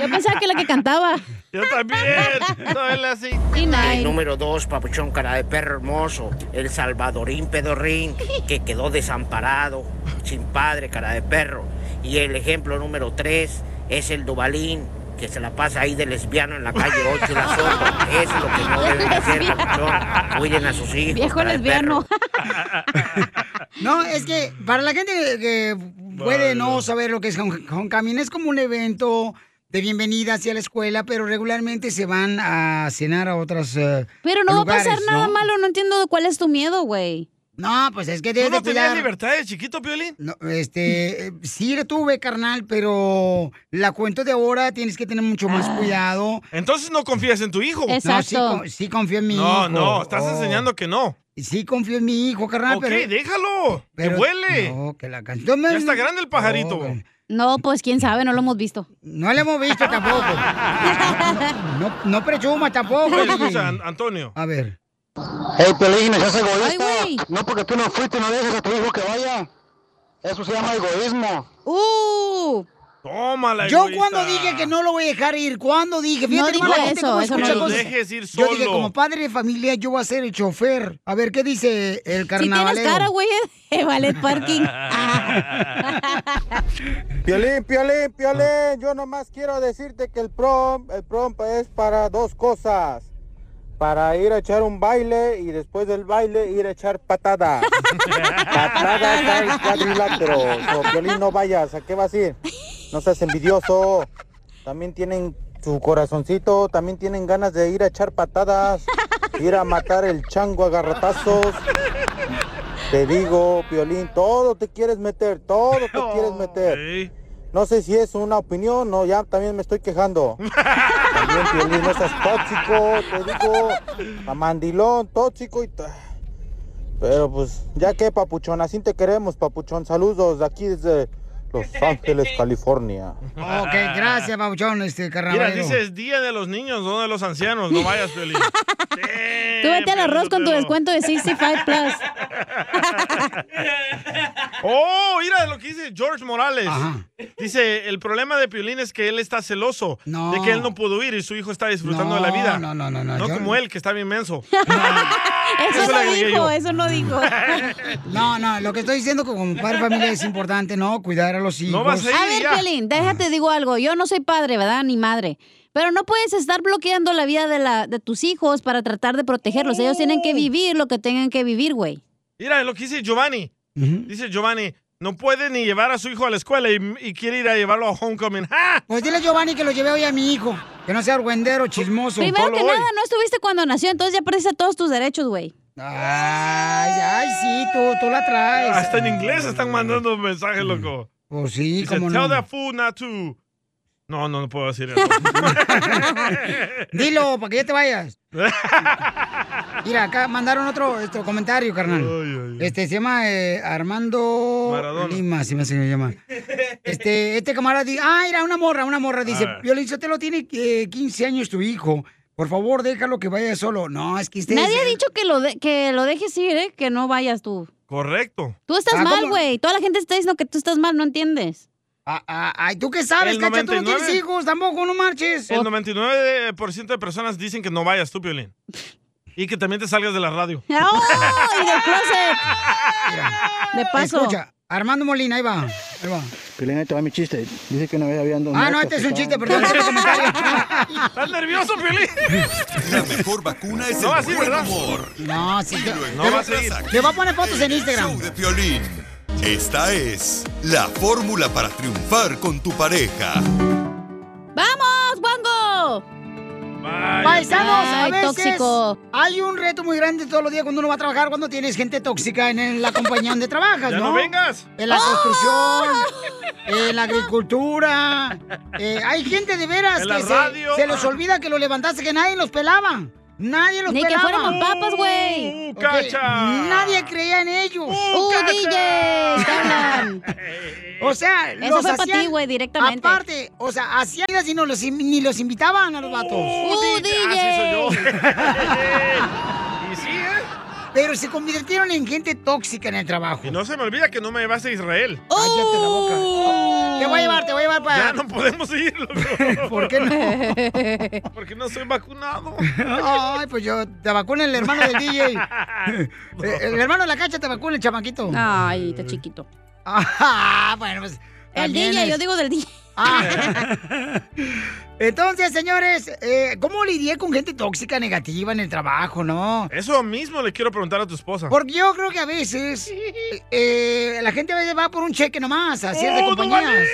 Yo pensaba que la que cantaba. Yo también. Soy la El número dos, papuchón, cara de perro hermoso. El Salvadorín Pedorrín, que quedó desamparado, sin padre, cara de perro. Y el ejemplo número tres es el Dubalín, que se la pasa ahí de lesbiano en la calle 8 y la. Eso es lo que no deben hacer, papuchón. Cuiden a sus hijos. Viejo lesbiano. *laughs* No, es que para la gente que, puede no saber lo que es homecoming, es como un evento de bienvenida hacia la escuela, pero regularmente se van a cenar a otras eh, Pero no lugares, va a pasar nada ¿no? malo, no entiendo cuál es tu miedo, güey. No, pues es que ¿Tú debes no de tenías libertad de chiquito, Piolín? No, este, sí la tuve, carnal, pero la cuento de ahora tienes que tener mucho más cuidado. Entonces no confías en tu hijo. No, sí, con- sí confío en mi hijo. No, no, estás Oh. enseñando que no. Sí confío en mi hijo, carnal, Ok, pero... déjalo. pero- que vuele. No, que la canción... Ya está grande el pajarito. No, pues quién sabe, no lo hemos visto. No lo hemos visto tampoco. *laughs* No, no presumas tampoco. Oye, escucha, An- Antonio. A ver. Hey, Pelín, seas Ay, egoísta. güey. no porque tú no fuiste, no dejes a tu hijo que vaya. Eso se llama egoísmo. ¡Uh! Tómala, Yo egoísta. cuando dije que no lo voy a dejar ir, ¿cuándo dije? No Fíjate la gente eso, cómo eso escucha no. Dejes ir Yo dije, solo. como padre de familia, yo voy a ser el chofer. A ver, ¿qué dice el Si tienes carnavalero? cara, güey, *laughs* de ballet parking. *laughs* Piolín, Piolín, Piolín, yo nomás quiero decirte que el prom, el prom es para dos cosas. Para ir a echar un baile y después del baile ir a echar patadas. *laughs* patadas al cuadrilátero. So, Piolín, no vayas, ¿a qué vas a ir? No seas envidioso. También tienen su corazoncito, también tienen ganas de ir a echar patadas, ir a matar el chango a garrotazos. Te digo, Piolín, todo te quieres meter, todo te quieres meter. No sé si es una opinión, no, ya también me estoy quejando. *laughs* También, Piolín, no seas tóxico, te digo, amandilón, tóxico y... ta- Pero pues, ya que, papuchón, así te queremos, papuchón. Saludos de aquí desde Los *laughs* Ángeles, California. Ok, gracias, Pabuchón, este Mira, carnavalero. dice es día de los niños, no de los ancianos. No vayas, Piolín. *laughs* Tú vete al arroz con tu descuento de 65 Plus. *laughs* Oh, mira lo que dice George Morales. Dice, el problema de Piolín es que él está celoso No. de que él no pudo ir y su hijo está disfrutando de la vida. No, no, no, no. No yo- como él, que está bien menso. Eso no dijo, yo. eso no dijo. No, no, lo que estoy diciendo como padre de familia es importante, ¿no? Cuidar a los hijos. A ver, Piolín, déjate digo algo. Yo no soy padre, ¿verdad? Ni madre. Pero no puedes estar bloqueando la vida de, la, de tus hijos para tratar de protegerlos. Ellos tienen que vivir lo que tengan que vivir, güey. Mira lo que dice Giovanni. Dice Giovanni, no puede ni llevar a su hijo a la escuela y, y quiere ir a llevarlo a homecoming. ¡Ja! Pues dile a Giovanni que lo llevé hoy a mi hijo. Que no sea argüendero, chismoso. Primero que nada, no estuviste cuando nació, entonces ya perdiste todos tus derechos, güey. Ay, ay, sí, tú, tú la traes. Hasta en inglés están mandando mensajes, loco. Pues sí, Dice, cómo tell no. that fool not to... No, no, no puedo decir eso. *laughs* Dilo, para que ya te vayas. *laughs* Mira, acá mandaron otro, otro comentario, carnal. Este se llama eh, Armando Maradona. Lima, si me se llama. Este, este camarada dice, ah, era una morra, una morra, dice, Ah. Violín lo tiene eh, 15 años tu hijo. Por favor, déjalo que vaya solo. No, es que ustedes... Nadie ha dicho que lo, de- que lo dejes ir, ¿eh? Que no vayas tú. Correcto. Tú estás Ah, mal, güey. Toda la gente está diciendo que tú estás mal, no entiendes. Ah, ah, ay, ¿tú qué sabes, El cacha? Tú no 99. tienes hijos, tampoco, no marches. El 99% de personas dicen que no vayas tú, Piolín. Y que también te salgas de la radio. *laughs* ¡Oh! Y del closet. De paso. Escucha, Armando Molina, ahí va. Ahí va. Piolín, ahí te va mi chiste. Dice que una vez habían dos Ah, no, este es un chiste, perdón, es el comentario. ¿Estás nervioso, Piolín? La mejor vacuna es No, el así, buen ¿verdad? humor. No, sí. te- No te va a va- seguir. Le voy a poner fotos en Instagram. show de Piolín. Esta es la fórmula para triunfar con tu pareja. ¡Vamos, Wango! Paisanos, a veces tóxico. hay un reto muy grande todos los días cuando uno va a trabajar, cuando tienes gente tóxica en, en la compañía donde trabajas, *laughs* Ya ¿no? no vengas. En la ¡Oh! construcción, en la agricultura. eh, hay gente de veras En que se, se les olvida que lo levantaste, que nadie los pelaba. Nadie los Ni que pelaba. fueran papas, güey. ¡Uh, cacha! Nadie creía en ellos. ¡Uh, DJ! *laughs* O sea, Eso los fue para ti, güey, directamente. Aparte, o sea, hacían y no los, ni los invitaban a los vatos. ¡Uh, DJ! Así soy yo. *laughs* y sí, ¿eh? Pero se convirtieron en gente tóxica en el trabajo. Y no se me olvida que no me llevaste a Israel. Cállate la boca. ¡Oh! Te voy a llevar, te voy a llevar para. Ya no podemos ir, loco. *laughs* ¿Por qué no? *laughs* Porque no soy vacunado. Ay, pues yo te vacuna el hermano del DJ. Eh, El hermano de la cacha te vacuna el chamaquito. Ay, está chiquito. Ah, bueno, pues. El DJ, es- yo digo del DJ. Ah. Entonces, señores, eh, ¿cómo lidié con gente tóxica, negativa en el trabajo, no? Eso mismo le quiero preguntar a tu esposa. Porque yo creo que a veces eh, la gente a veces va por un cheque nomás a ciertas ¡Oh, compañías.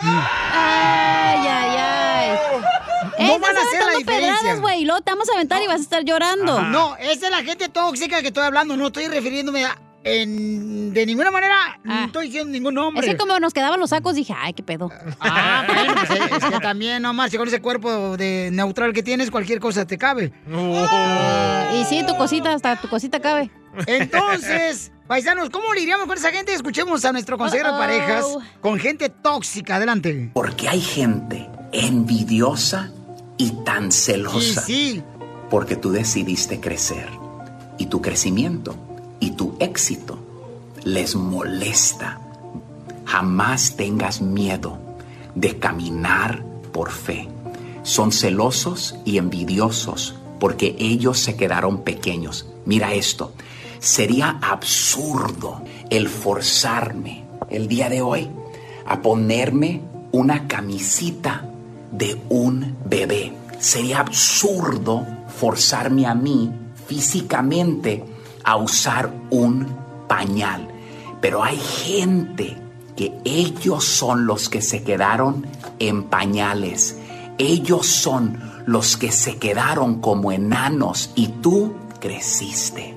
Ay, ay, ay. No van a hacer la diferencia. pedradas, güey. Luego te vamos a aventar y vas a estar llorando. No, esa es la gente tóxica que estoy hablando. No estoy refiriéndome a. en- de ninguna manera, no estoy diciendo ningún nombre. Es que como nos quedaban los sacos, dije, ay, qué pedo. Ah, *laughs* bueno, pues es, es que también, no más, con ese cuerpo de neutral que tienes, cualquier cosa te cabe. Eh, y sí, tu cosita, hasta tu cosita cabe. Entonces, *laughs* paisanos, ¿cómo lidiamos con esa gente? Escuchemos a nuestro consejero de parejas con gente tóxica. Adelante. Porque hay gente envidiosa y tan celosa. Sí. Porque tú decidiste crecer. Y tu crecimiento y tu éxito les molesta. Jamás tengas miedo de caminar por fe. Son celosos y envidiosos porque ellos se quedaron pequeños. Mira esto. Sería absurdo el forzarme el día de hoy a ponerme una camisita de un bebé. Sería absurdo forzarme a mí físicamente a usar un pañal. Pero hay gente que ellos son los que se quedaron en pañales. Ellos son los que se quedaron como enanos y tú creciste.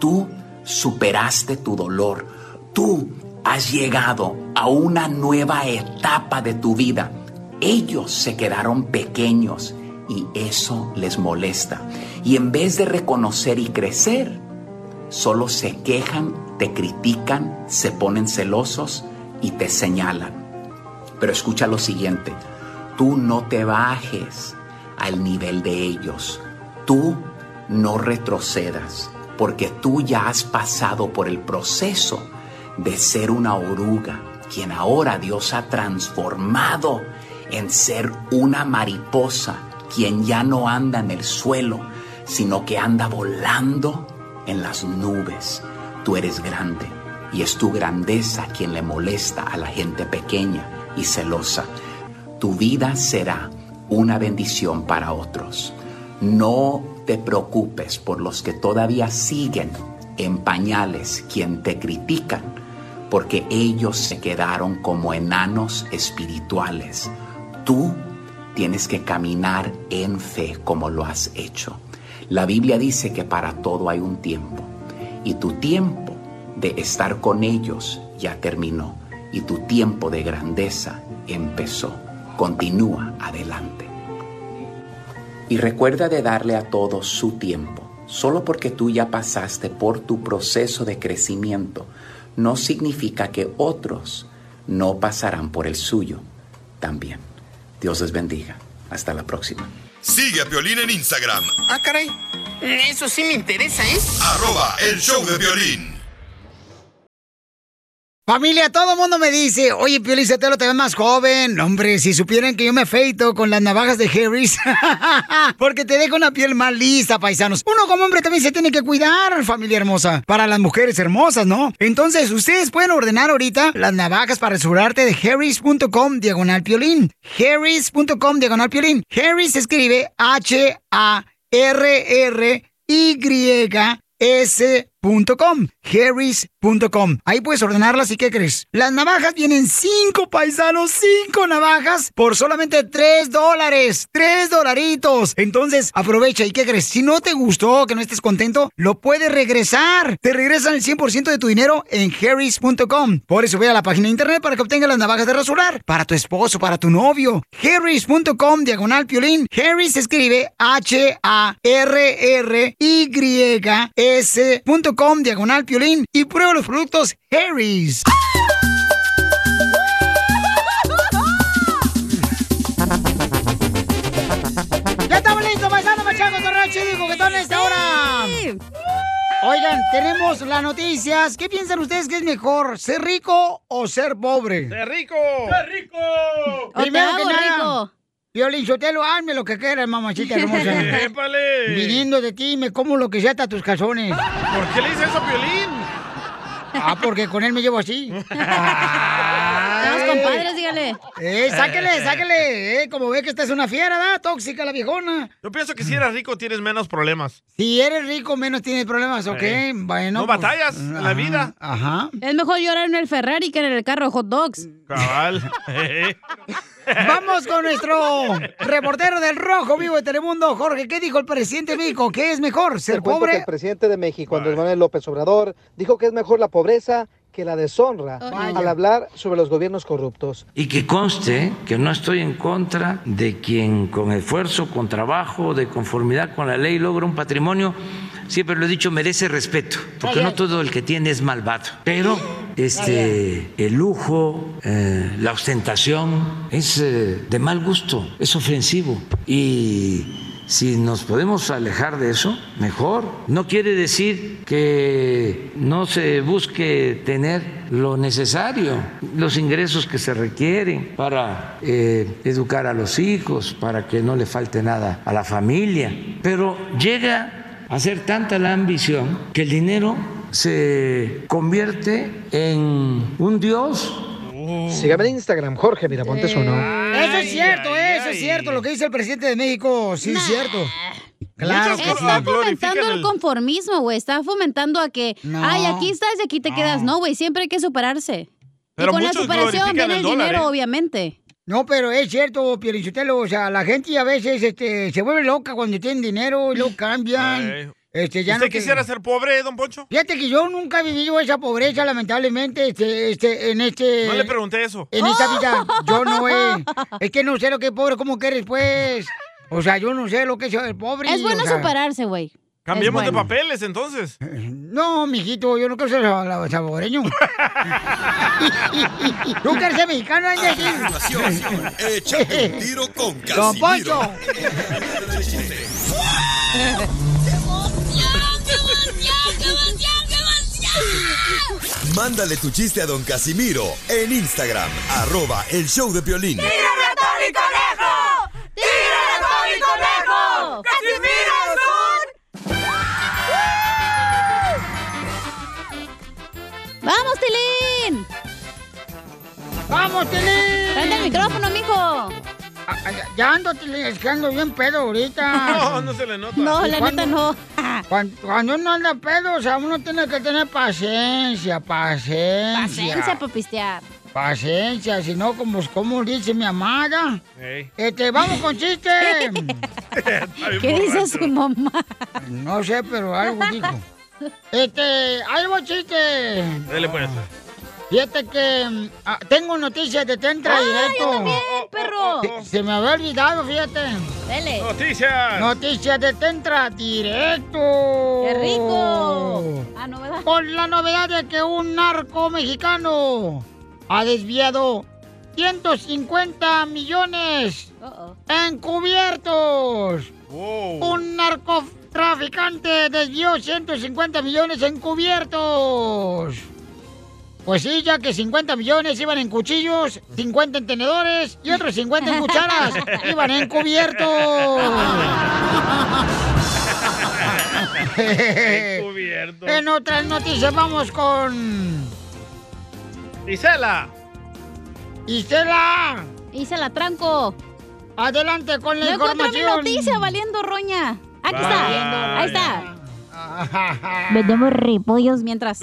Tú superaste tu dolor. Tú has llegado a una nueva etapa de tu vida. Ellos se quedaron pequeños y eso les molesta. Y en vez de reconocer y crecer, solo se quejan, te critican, se ponen celosos y te señalan. Pero escucha lo siguiente, tú no te bajes al nivel de ellos. Tú no retrocedas, porque tú ya has pasado por el proceso de ser una oruga, quien ahora Dios ha transformado en ser una mariposa, quien ya no anda en el suelo, sino que anda volando en las nubes. Tú eres grande y es tu grandeza quien le molesta a la gente pequeña y celosa. Tu vida será una bendición para otros. No te preocupes por los que todavía siguen en pañales, quien te critican, porque ellos se quedaron como enanos espirituales. Tú tienes que caminar en fe como lo has hecho. La Biblia dice que para todo hay un tiempo y tu tiempo de estar con ellos ya terminó y tu tiempo de grandeza empezó. Continúa adelante. Y recuerda de darle a todos su tiempo. Solo porque tú ya pasaste por tu proceso de crecimiento, no significa que otros no pasarán por el suyo también. Dios les bendiga. Hasta la próxima. Sigue a Piolín en Instagram, Ah, caray. Eso sí me interesa, ¿eh? arroba el show de violín. Familia, todo el mundo me dice, oye, Piolín Sotelo, te ves más joven. Hombre, si supieran que yo me afeito con las navajas de Harris, *laughs* porque te dejo una piel más lista, paisanos. Uno como hombre también se tiene que cuidar, familia hermosa, para las mujeres hermosas, ¿no? Entonces, ustedes pueden ordenar ahorita las navajas para restaurarte de harris.com diagonal piolín. harris.com diagonal piolín. Harris escribe H-A-R-R-Y-S.com. Harris.com. Ahí puedes ordenarlas y ¿qué crees? Las navajas vienen cinco paisanos, cinco navajas por solamente tres dólares. Tres dolaritos. Entonces aprovecha y ¿qué crees? Si no te gustó, que no estés contento, lo puedes regresar. Te regresan el 100% de tu dinero en Harris.com. Por eso ve a la página de internet para que obtengas las navajas de rasurar. Para tu esposo, para tu novio. Harris.com diagonal piolín. Harris escribe H-A-R-R-Y-S.com diagonal piolín y prueba los productos Harry's. ¡Ya estamos listos, paisano machacos, torneo chido, coquetón, a esta hora! Oigan, tenemos las noticias. ¿Qué piensan ustedes que es mejor, ser rico o ser pobre? ¡Ser rico! ¡Ser rico! Primero que nada, rico. Violín Sotelo, hazme lo que quieras, mamachita hermosa. *laughs* ¡Épale! Viniendo de ti, me como lo que sea hasta tus calzones. ¿Por qué le dice eso a Piolín? Ah, porque con él me llevo así. *laughs* Somos compadres, dígale. Eh, sáquele, *laughs* sáquele. Eh, como ve que esta es una fiera, ¿verdad? Tóxica la viejona. Yo pienso que si eres rico tienes menos problemas. Si eres rico, menos tienes problemas, ¿ok? Eh, Bueno. no pues, batallas en la vida. Ajá. Es mejor llorar en el Ferrari que en el carro de hot dogs. Cabal. *laughs* Vamos con nuestro reportero del Rojo Vivo de Telemundo, Jorge. ¿Qué dijo el presidente de México? ¿Qué es mejor, ser Te cuento que pobre? el presidente de México, Andrés Manuel López Obrador, dijo que es mejor la pobreza que la deshonra Vaya. al hablar sobre los gobiernos corruptos. Y que conste que no estoy en contra de quien con esfuerzo, con trabajo, de conformidad con la ley logra un patrimonio, siempre lo he dicho, merece respeto, porque no todo el que tiene es malvado. Pero este el lujo, eh, la ostentación es eh, de mal gusto, es ofensivo y si nos podemos alejar de eso, mejor. No quiere decir que no se busque tener lo necesario, los ingresos que se requieren para eh, educar a los hijos, para que no le falte nada a la familia. Pero llega a ser tanta la ambición que el dinero se convierte en un dios. Sígame en Instagram, Jorge Miramontes uno. Eso es cierto, eso es cierto. Lo que dice el presidente de México, sí es cierto. Claro que Está sí. fomentando el conformismo, güey. Está fomentando a que, ay, aquí estás y aquí te quedas. No, güey, siempre hay que superarse. Pero y con la superación viene el el, dólar, dinero, ¿eh? obviamente. No, pero es cierto, Piolichotelo, o sea, la gente a veces este, se vuelve loca cuando tienen dinero y luego cambian. Ay. Este, ya ¿Usted no te- quisiera ser pobre, don Poncho? Fíjate que yo nunca he vivido esa pobreza, lamentablemente, este, este, en este... No le pregunté eso. En esta *laughs* vida, yo no he... Es que no sé lo que es pobre, ¿cómo quieres, pues? O sea, yo no sé lo que es ser pobre. Es bueno o sea, superarse, güey. Cambiemos de papeles, entonces. No, mijito, yo no quiero ser saboreño. *laughs* ¿Tú quieres ser mexicano, Ángel? Échate un tiro con Don Casimiro. Poncho. *laughs* Mándale tu chiste a don Casimiro en Instagram, arroba el show de Piolín. ratón y conejo! ¡Tira ratón y conejo! ¡Casimiro ¡Vamos, Tilín! ¡Vamos, Tilín! Prende el micrófono, mijo. Ya, ando, es que ando bien pedo ahorita. *laughs* No, no se le nota. No, la Cuando- neta no. *laughs* Cuando, cuando uno anda pedo, o sea, uno tiene que tener paciencia, paciencia. Paciencia para pistear. Paciencia, si no, como, como dice mi amada. Este, vamos con chiste. *laughs* ¿Qué dice su mamá? No sé, pero algo dijo. Este, algo chiste. Dele pues. Fíjate que mm, ah, tengo noticias de Tentra ¡Ay, Directo. yo también, perro! Se, se me había olvidado, fíjate. Dele. Noticias. Noticias de Tentra Directo. ¡Qué rico! Ah, ¿no, verdad? Con la novedad de que un narco mexicano ha desviado 150 millones Uh-oh. encubiertos. Wow. Un narcotraficante desvió 150 millones encubiertos. Pues sí, ya que 50 millones iban en cuchillos, 50 en tenedores y otros 50 en cucharas *laughs* iban encubiertos. Encubierto. *laughs* en otras noticias vamos con Isela. Isela. Hice la tranco. Adelante con la No encuentro mi información. noticia valiendo roña. Aquí está. Ahí está. *laughs* Vendemos repollos mientras.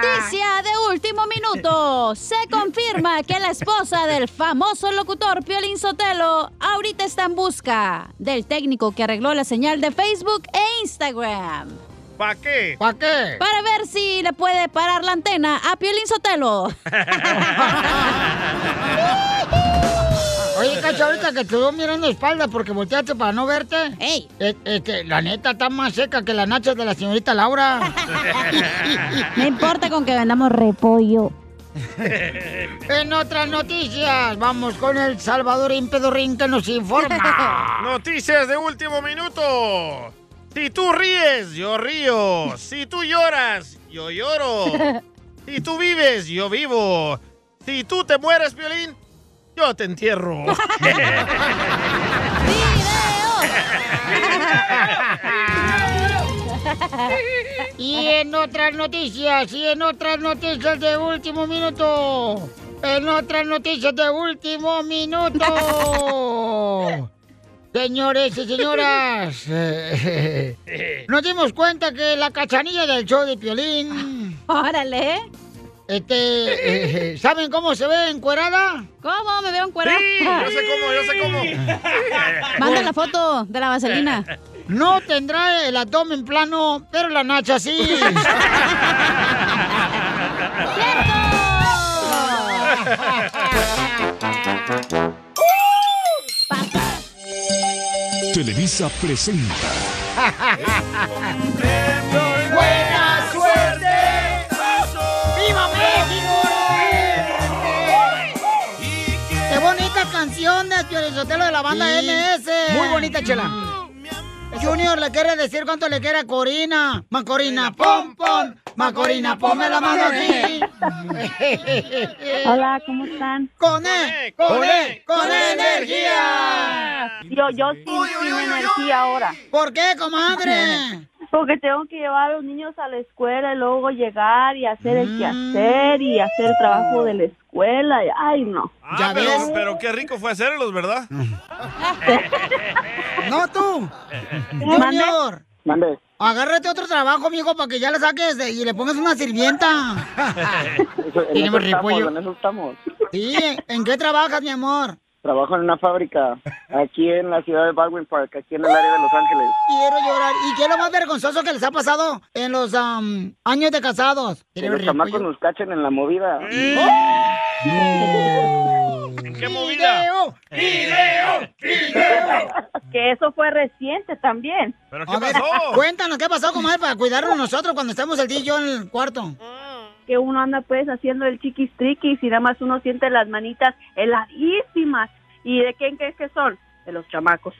Noticia de último minuto. Se confirma que la esposa del famoso locutor Piolín Sotelo ahorita está en busca del técnico que arregló la señal de Facebook e Instagram. ¿Para qué? ¿Para qué? Para ver si le puede parar la antena a Piolín Sotelo. *laughs* *laughs* *laughs* Oye, Cacho, ahorita que te estoy mirando la espalda porque volteaste para no verte. ¡Ey! Eh, este, la neta está más seca que las nachas de la señorita Laura. *laughs* No importa con que vendamos repollo. *laughs* en otras noticias, vamos con el Salvador Impedorrín que nos informa. *laughs* Noticias de último minuto. Si tú ríes, yo río. Si tú lloras, yo lloro. Si tú vives, yo vivo. Si tú te mueres, Violín, yo te entierro. *laughs* y en otras noticias, y en otras noticias de último minuto. En otras noticias de último minuto. *laughs* Señores y señoras, *laughs* nos dimos cuenta que la cachanilla del show de Piolín, Órale. Este, eh, ¿saben cómo se ve encuerada? ¿Cómo me veo encuerada? Sí, yo sé cómo, yo sé cómo. *laughs* Manda la foto de la vaselina. No tendrá el abdomen plano, pero la nacha sí. *laughs* Televisa presenta *laughs* de Piolizotelo de la banda MS! Muy bonita, Chela. Junior le quiere decir cuánto le quiere a Corina. Macorina, pom, pom. Macorina, ponme la mano aquí. Hola, ¿cómo están? ¡Con E! ¡Con E! ¡Con energía! Yo, yo sí tengo energía ahora. ¿Por qué, comadre? Porque tengo que llevar a los niños a la escuela y luego llegar y hacer el quehacer y hacer el trabajo de la escuela. y- Ay, no. Ah, pero, pero qué rico fue hacerlos, ¿verdad? *laughs* No, tú. *laughs* Junior. Mande. Agárrate otro trabajo, amigo, para que ya le saques de- y le pongas una sirvienta. *laughs* Tenemos repollo. en eso estamos. Sí, ¿en qué trabajas, mi amor? Trabajo en una fábrica aquí en la ciudad de Baldwin Park, aquí en el área de Los Ángeles. Quiero llorar. ¿Y qué es lo más vergonzoso que les ha pasado en los am, años de casados? Que los chamacos nos cachen en la movida. ¿En *laughs* qué movida? ¡Video! *laughs* Que eso fue reciente también. ¿Pero A ver, cuéntanos, ¿qué pasó, comadre, para cuidarnos nosotros cuando estemos el día y yo en el cuarto? Que uno anda pues haciendo el chiquis triquis y nada más uno siente las manitas heladísimas. ¿Y de quién crees que son? De los chamacos.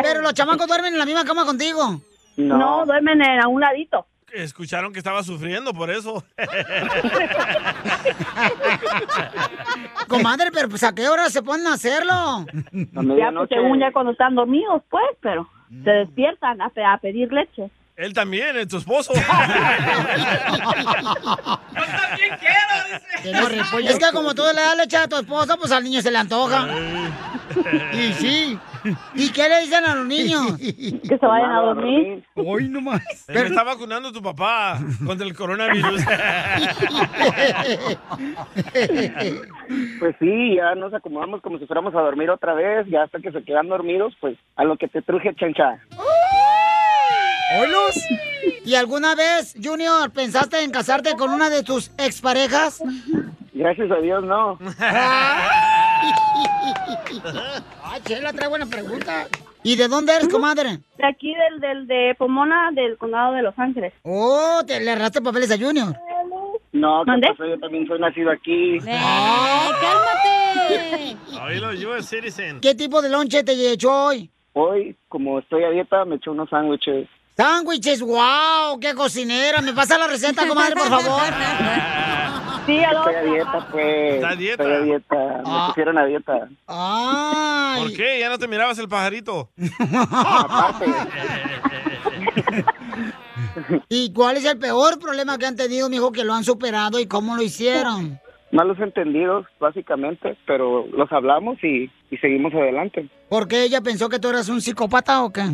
Pero los chamacos duermen en la misma cama contigo. No, duermen en- a un ladito. Escucharon que estaba sufriendo por eso. *laughs* Comadre, pero pues, ¿a qué hora se ponen a hacerlo? Ya, pues, según ya cuando están dormidos, pues, pero se despiertan a, pe- a pedir leche. Él también, es tu esposo. *laughs* *laughs* Que no repollo. Es que como tú le das leche a tu esposa, pues al niño se le antoja. *laughs* Y sí. ¿Y qué le dicen a los niños? Que se vayan a dormir. Hoy nomás. Pero está vacunando tu papá contra el coronavirus. Pues sí, ya nos acomodamos como si fuéramos a dormir otra vez, ya hasta que se quedan dormidos, pues a lo que te truje chancha. ¿Olos? ¿Y alguna vez, Junior, pensaste en casarte con una de tus exparejas? Gracias a Dios, no. *laughs* Ah, Chela, trae buena pregunta. ¿Y de dónde eres, comadre? De aquí, del, del de Pomona, del condado de Los Ángeles. Oh, te le arraste papeles a Junior. No, ¿qué ¿Mande? pasó? Yo también soy nacido aquí. cálmate! Oílo, US Citizen. ¿Qué tipo de lonche te echó hoy? Hoy, como estoy a dieta, me eché unos sándwiches. Sándwiches, wow, qué cocinera. ¿Me pasa la receta, comadre, por favor? Sí, Estoy a dieta, pues. ¿Está a dieta? Estoy a dieta. Me Ah. pusieron a dieta. Ay. ¿Por qué? ¿Ya no te mirabas el pajarito? *laughs* ¿Y cuál es el peor problema que han tenido, mijo, que lo han superado y cómo lo hicieron? Malos entendidos, básicamente, pero los hablamos y, y seguimos adelante. ¿Por qué ella pensó que tú eras un psicópata o qué? *laughs*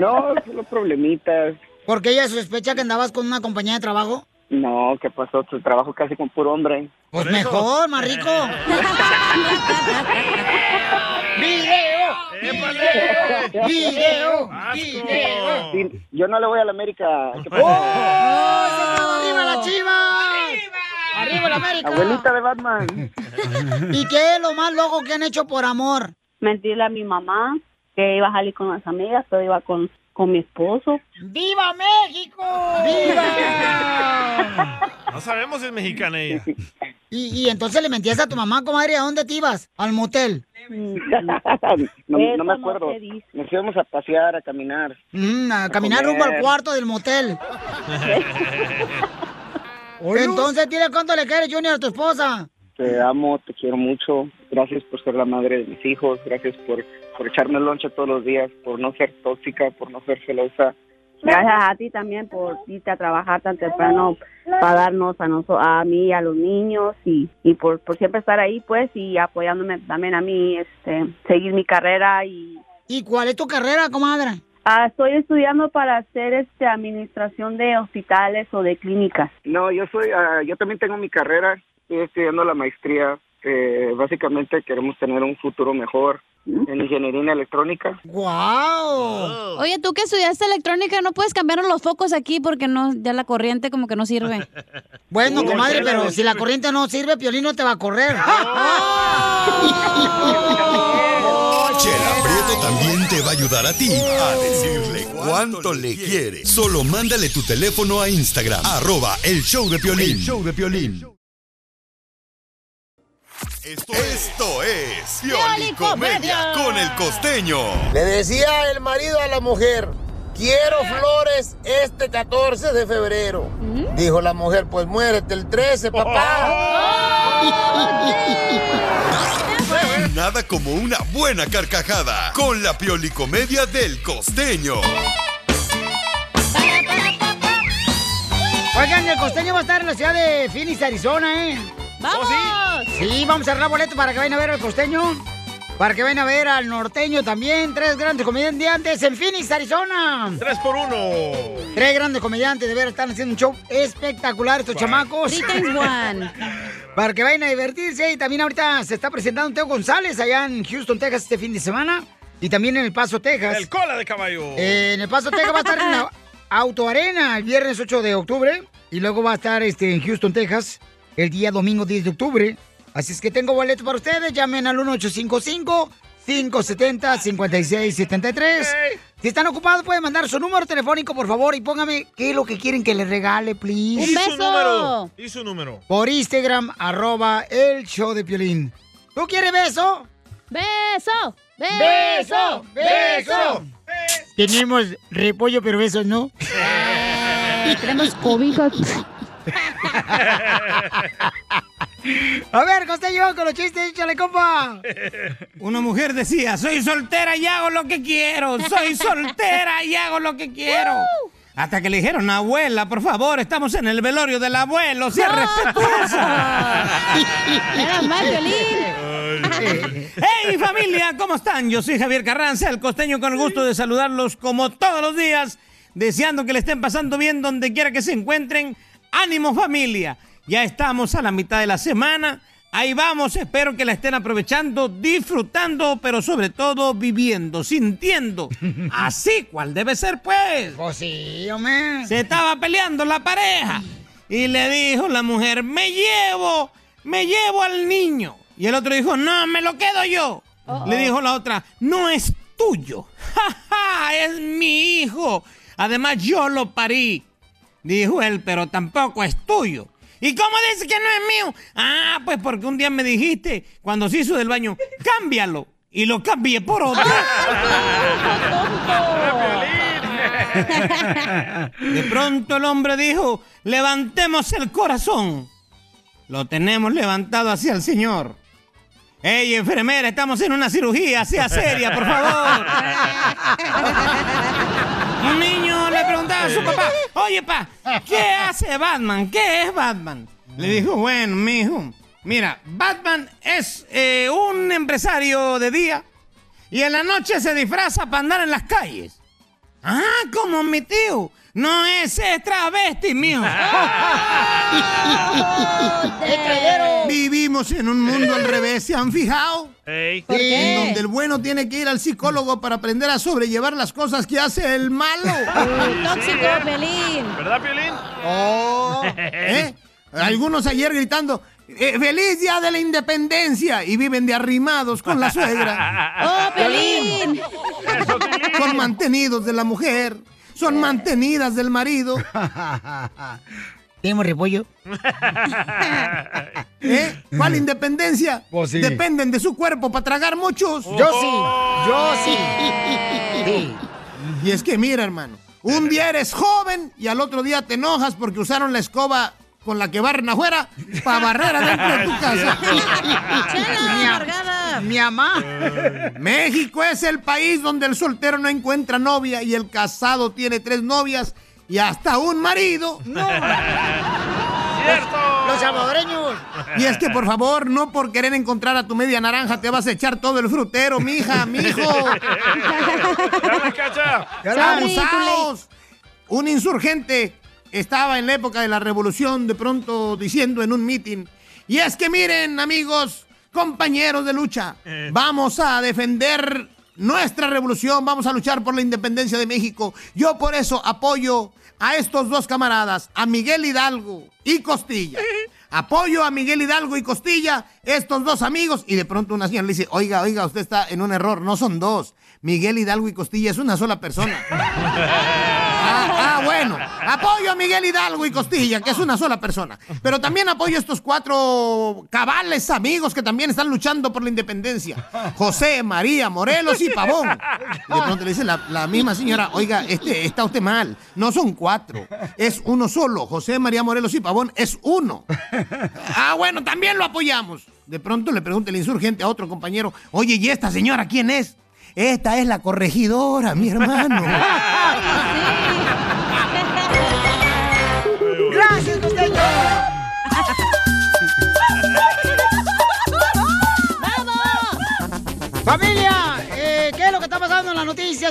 no, solo problemitas. ¿Porque ella sospecha que andabas con una compañía de trabajo? No, ¿qué pasó? Tu trabajo casi con puro hombre. Pues mejor, más rico. *laughs* ¡Video! ¡Video! ¡Video! Yo no le voy a la América. ¿Qué ¡Oh! ¡Arriba la chiva! ¡Arriba la América! Abuelita de Batman. *laughs* ¿Y qué es lo más loco que han hecho por amor? Mentirle a mi mamá que iba a salir con las amigas, pero iba con, con mi esposo. ¡Viva México! ¡Viva! No sabemos si es mexicana ella. *laughs* Y, y entonces le mentías a tu mamá, comadre, ¿a dónde te ibas? ¿Al motel? *laughs* no, no me acuerdo. Nos íbamos a pasear, a caminar. Mm, a caminar comer. rumbo al cuarto del motel. Entonces, dile cuánto le quieres, Junior, a tu esposa. Te amo, te quiero mucho. Gracias por ser la madre de mis hijos. Gracias por, por echarme el lonche todos los días, por no ser tóxica, por no ser celosa. Gracias a ti también por irte a trabajar tan temprano para darnos a nosotros, a mí y a los niños y, y por, por siempre estar ahí pues y apoyándome también a mí, este, seguir mi carrera y... ¿Y cuál es tu carrera, comadre? Ah, estoy estudiando para hacer este administración de hospitales o de clínicas. No, yo soy, ah, yo también tengo mi carrera. Estoy estudiando la maestría. Eh, básicamente queremos tener un futuro mejor en ingeniería electrónica. ¡Guau! Oye, tú que estudiaste electrónica, no puedes cambiar los focos aquí porque no, ya la corriente como que no sirve. *laughs* Bueno, comadre, pero si la corriente no sirve, Piolín no te va a correr. *laughs* *laughs* Chela Prieto también te va a ayudar a ti a decirle cuánto le quiere. Solo mándale tu teléfono a Instagram, arroba el show de Piolín. El show de Piolín. Esto, esto es Piolicomedia con el costeño. Le decía el marido a la mujer, quiero flores este 14 de febrero. Dijo la mujer, pues muérete el 13, papá. *laughs* Nada como una buena carcajada con la Piolicomedia del costeño. Oigan, el costeño va a estar en la ciudad de Phoenix, Arizona, ¿eh? ¡Vamos! Sí, vamos a cerrar boleto para que vayan a ver al costeño. Para que vayan a ver al norteño también. Tres grandes comediantes en Phoenix, Arizona. Tres por uno. Tres grandes comediantes, de ver, están haciendo un show espectacular estos chamacos. Three times one. *laughs* Para que vayan a divertirse. Y también ahorita se está presentando Teo González allá en Houston, Texas, este fin de semana. Y también en El Paso, Texas. El cola de caballo. Eh, en El Paso, Texas va a estar en la *laughs* Auto Arena el viernes 8 de octubre. Y luego va a estar este, en Houston, Texas, el día domingo 10 de octubre. Así es que tengo boleto para ustedes. Llamen al 1855-570-5673. Si están ocupados, pueden mandar su número telefónico, por favor, y póngame qué es lo que quieren que les regale, please. ¿Y su número? ¿Y su número? Por Instagram, arroba el show de Piolín. ¿Tú quieres beso? ¡Beso! ¡Beso! ¡Beso! Tenemos repollo, pero besos no. *laughs* Tenemos cobijas. A ver, Costeño, con los chistes, échale, compa. Una mujer decía, soy soltera y hago lo que quiero, soy soltera y hago lo que quiero. Hasta que le dijeron, abuela, por favor, estamos en el velorio del abuelo, sea respetuosa. *laughs* Era mal, *laughs* ¡Hey familia! ¿Cómo están? Yo soy Javier Carranza, el costeño con el gusto de saludarlos como todos los días, deseando que le estén pasando bien donde quiera que se encuentren. ¡Ánimo familia! Ya estamos a la mitad de la semana. Ahí vamos, espero que la estén aprovechando, disfrutando, pero sobre todo viviendo, sintiendo. *laughs* Así cual debe ser, pues. Pues sí, hombre. Se estaba peleando la pareja y le dijo la mujer, me llevo, me llevo al niño. Y el otro dijo, no, me lo quedo yo. Le dijo la otra, no es tuyo. *laughs* ¡Ja, ja! Es mi hijo. Además, yo lo parí. Dijo él, pero tampoco es tuyo. ¿Y cómo dice que no es mío? Ah, pues porque un día me dijiste, cuando se hizo del baño, cámbialo. Y lo cambié por otro. *laughs* De pronto el hombre dijo, levantemos el corazón. Lo tenemos levantado hacia el Señor. ¡Ey, enfermera! Estamos en una cirugía, sea seria, por favor. *laughs* Un niño su papá, oye, pa, ¿qué *laughs* hace Batman? ¿Qué es Batman? Le dijo, bueno, mijo, mira, Batman es eh, un empresario de día y en la noche se disfraza para andar en las calles. Ah, como mi tío. No, ese es travesti, mijo. *laughs* Vivimos en un mundo al revés, ¿se han fijado? Ey. ¿Por qué? En donde el bueno tiene que ir al psicólogo para aprender a sobrellevar las cosas que hace el malo. *laughs* tóxico, Pelín. ¿Verdad, Piolín? Oh. *laughs* ¿Eh? Algunos ayer gritando, "Eh, ¡Feliz Día de la Independencia! Y viven de arrimados con la suegra. ¡Oh, Pelín! Son mantenidos de la mujer. Son mantenidas del marido. *laughs* ¿Tenemos repollo? *laughs* ¿Eh? ¿Cuál independencia? Pues sí. Dependen de su cuerpo para tragar muchos. Yo sí, yo sí. Sí. Y es que mira, hermano, un día eres joven y al otro día te enojas porque usaron la escoba con la que barren afuera para barrer adentro de tu *laughs* casa. Chela, amargada. Mi mamá. México es el país donde el soltero no encuentra novia y el casado tiene tres novias y hasta un marido. No. Los salvadoreños. Y es que por favor, no por querer encontrar a tu media naranja te vas a echar todo el frutero, mija, mijo. *laughs* ¡Abusados! Un insurgente estaba en la época de la revolución de pronto diciendo en un mitin, y es que miren amigos, compañeros de lucha, vamos a defender nuestra revolución, vamos a luchar por la independencia de México. Yo por eso apoyo a estos dos camaradas, a Miguel Hidalgo y Costilla. *laughs* Apoyo a Miguel Hidalgo y Costilla, estos dos amigos. Y de pronto una señora le dice, oiga, oiga, usted está en un error, no son dos. Miguel Hidalgo y Costilla es una sola persona. *laughs* Ah, ah, bueno. Apoyo a Miguel Hidalgo y Costilla, que es una sola persona. Pero también apoyo a estos cuatro cabales amigos que también están luchando por la independencia. José, María, Morelos y Pavón. De pronto le dice la, la misma señora, oiga, este, está usted mal. No son cuatro, es uno solo. José, María, Morelos y Pavón es uno. Ah, bueno, también lo apoyamos. De pronto le pregunta el insurgente a otro compañero, oye, ¿y esta señora quién es? Esta es la corregidora, mi hermano. *laughs*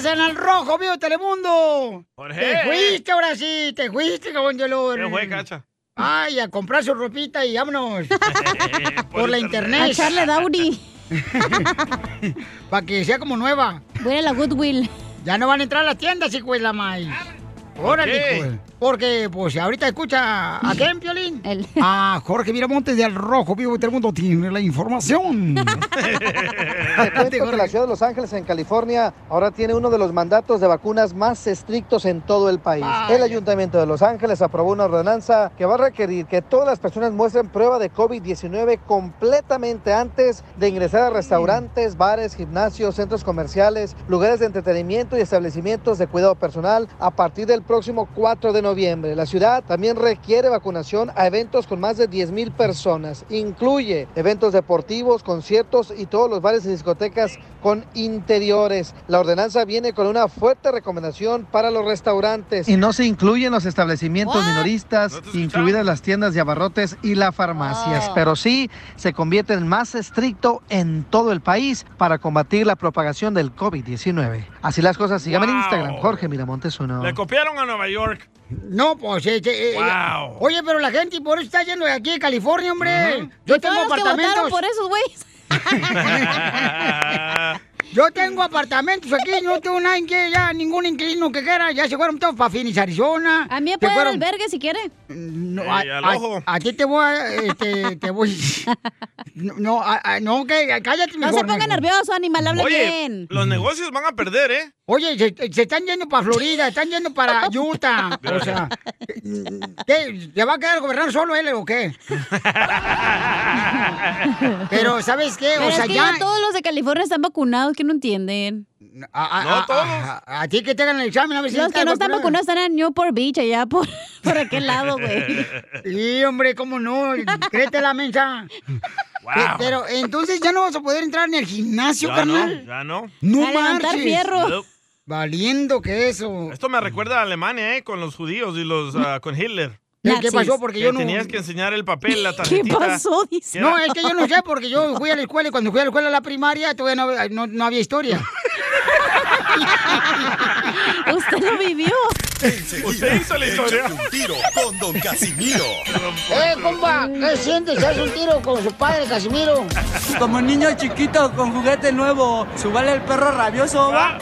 en el Rojo Vivo Telemundo? Jorge. Te fuiste ahora sí, te fuiste, cabrón de olor. ¿Qué fue, cacha? Ay, a comprar su ropita y vámonos. *laughs* Por la internet. A echarle Downy. *laughs* Para que sea como nueva. Voy a la Goodwill. Ya no van a entrar a las tiendas, hijo de la maíz. Órale, qué? Porque, pues, ahorita escucha a quién, Piolín. *laughs* A Jorge Miramontes del Rojo Vivo de Telemundo tiene la información. *laughs* Te que la ciudad de Los Ángeles, en California, ahora tiene uno de los mandatos de vacunas más estrictos en todo el país. El Ayuntamiento de Los Ángeles aprobó una ordenanza que va a requerir que todas las personas muestren prueba de COVID-19 completamente antes de ingresar a restaurantes, bares, gimnasios, centros comerciales, lugares de entretenimiento y establecimientos de cuidado personal a partir del próximo 4 de noviembre. La ciudad también requiere vacunación a eventos con más de 10 mil personas. Incluye eventos deportivos, conciertos y todos los bares y discotecas con interiores. La ordenanza viene con una fuerte recomendación para los restaurantes. Y no se incluyen los establecimientos minoristas, incluidas las tiendas de abarrotes y las farmacias, Oh. pero sí se convierte en más estricto en todo el país para combatir la propagación del COVID-19. Así las cosas, síganme en. Instagram, Jorge Miramontes uno. Le copiaron a Nueva York. No, pues, este, eh, Wow. oye, pero la gente por eso está yendo de aquí de California, hombre. Yo Y tengo fueron los que apartamentos. por esos güeyes. *laughs* Yo tengo apartamentos aquí, no tengo nadie que ya, ningún inquilino que quiera, ya se fueron todos para Phoenix, Arizona. A mí me puede dar fueron- albergue si quiere. No, Ey, a, ti te voy a, este, te voy. No, no, a- a- no, que cállate No mejor. se ponga mejor. nervioso, animal, habla Oye, bien. los negocios van a perder, ¿eh? Oye, se, se están yendo para Florida, están yendo para *laughs* Utah. *laughs* O sea, ¿qué? ¿Se va a quedar gobernando solo él o qué? *laughs* Pero, ¿sabes qué? Pero o sea, es que ya. ya todos los de California están vacunados, que no entienden. A, a- No a- todos. A, a ti que te hagan el examen, a ver si Los que no están vacunados están en Newport Beach, allá por, por aquel lado, güey. Sí, hombre, cómo no. Créete la mensa. Wow. Pero entonces ya no vas a poder entrar en el gimnasio, Ya carnal. no, ya no. No A marches. fierro. Nope. Valiendo que eso. Esto me recuerda a Alemania, ¿eh? Con los judíos y los ah, con Hitler. ¿Qué, qué pasó? Porque Que yo no. tenías que enseñar el papel, la *laughs* ¿Qué tarjetita. pasó? Dice. No, es que yo no sé, porque yo fui a la escuela y cuando fui a la escuela a la primaria todavía no, había- no, no había historia. *laughs* Usted lo vivió. Enseguida, Usted hizo la historia. un tiro con Don Casimiro. ¡Eh, compa! ¿Qué sientes? ¿Haz un tiro con su padre, Casimiro? Como niño chiquito con juguete nuevo, ¿subale el perro rabioso, va?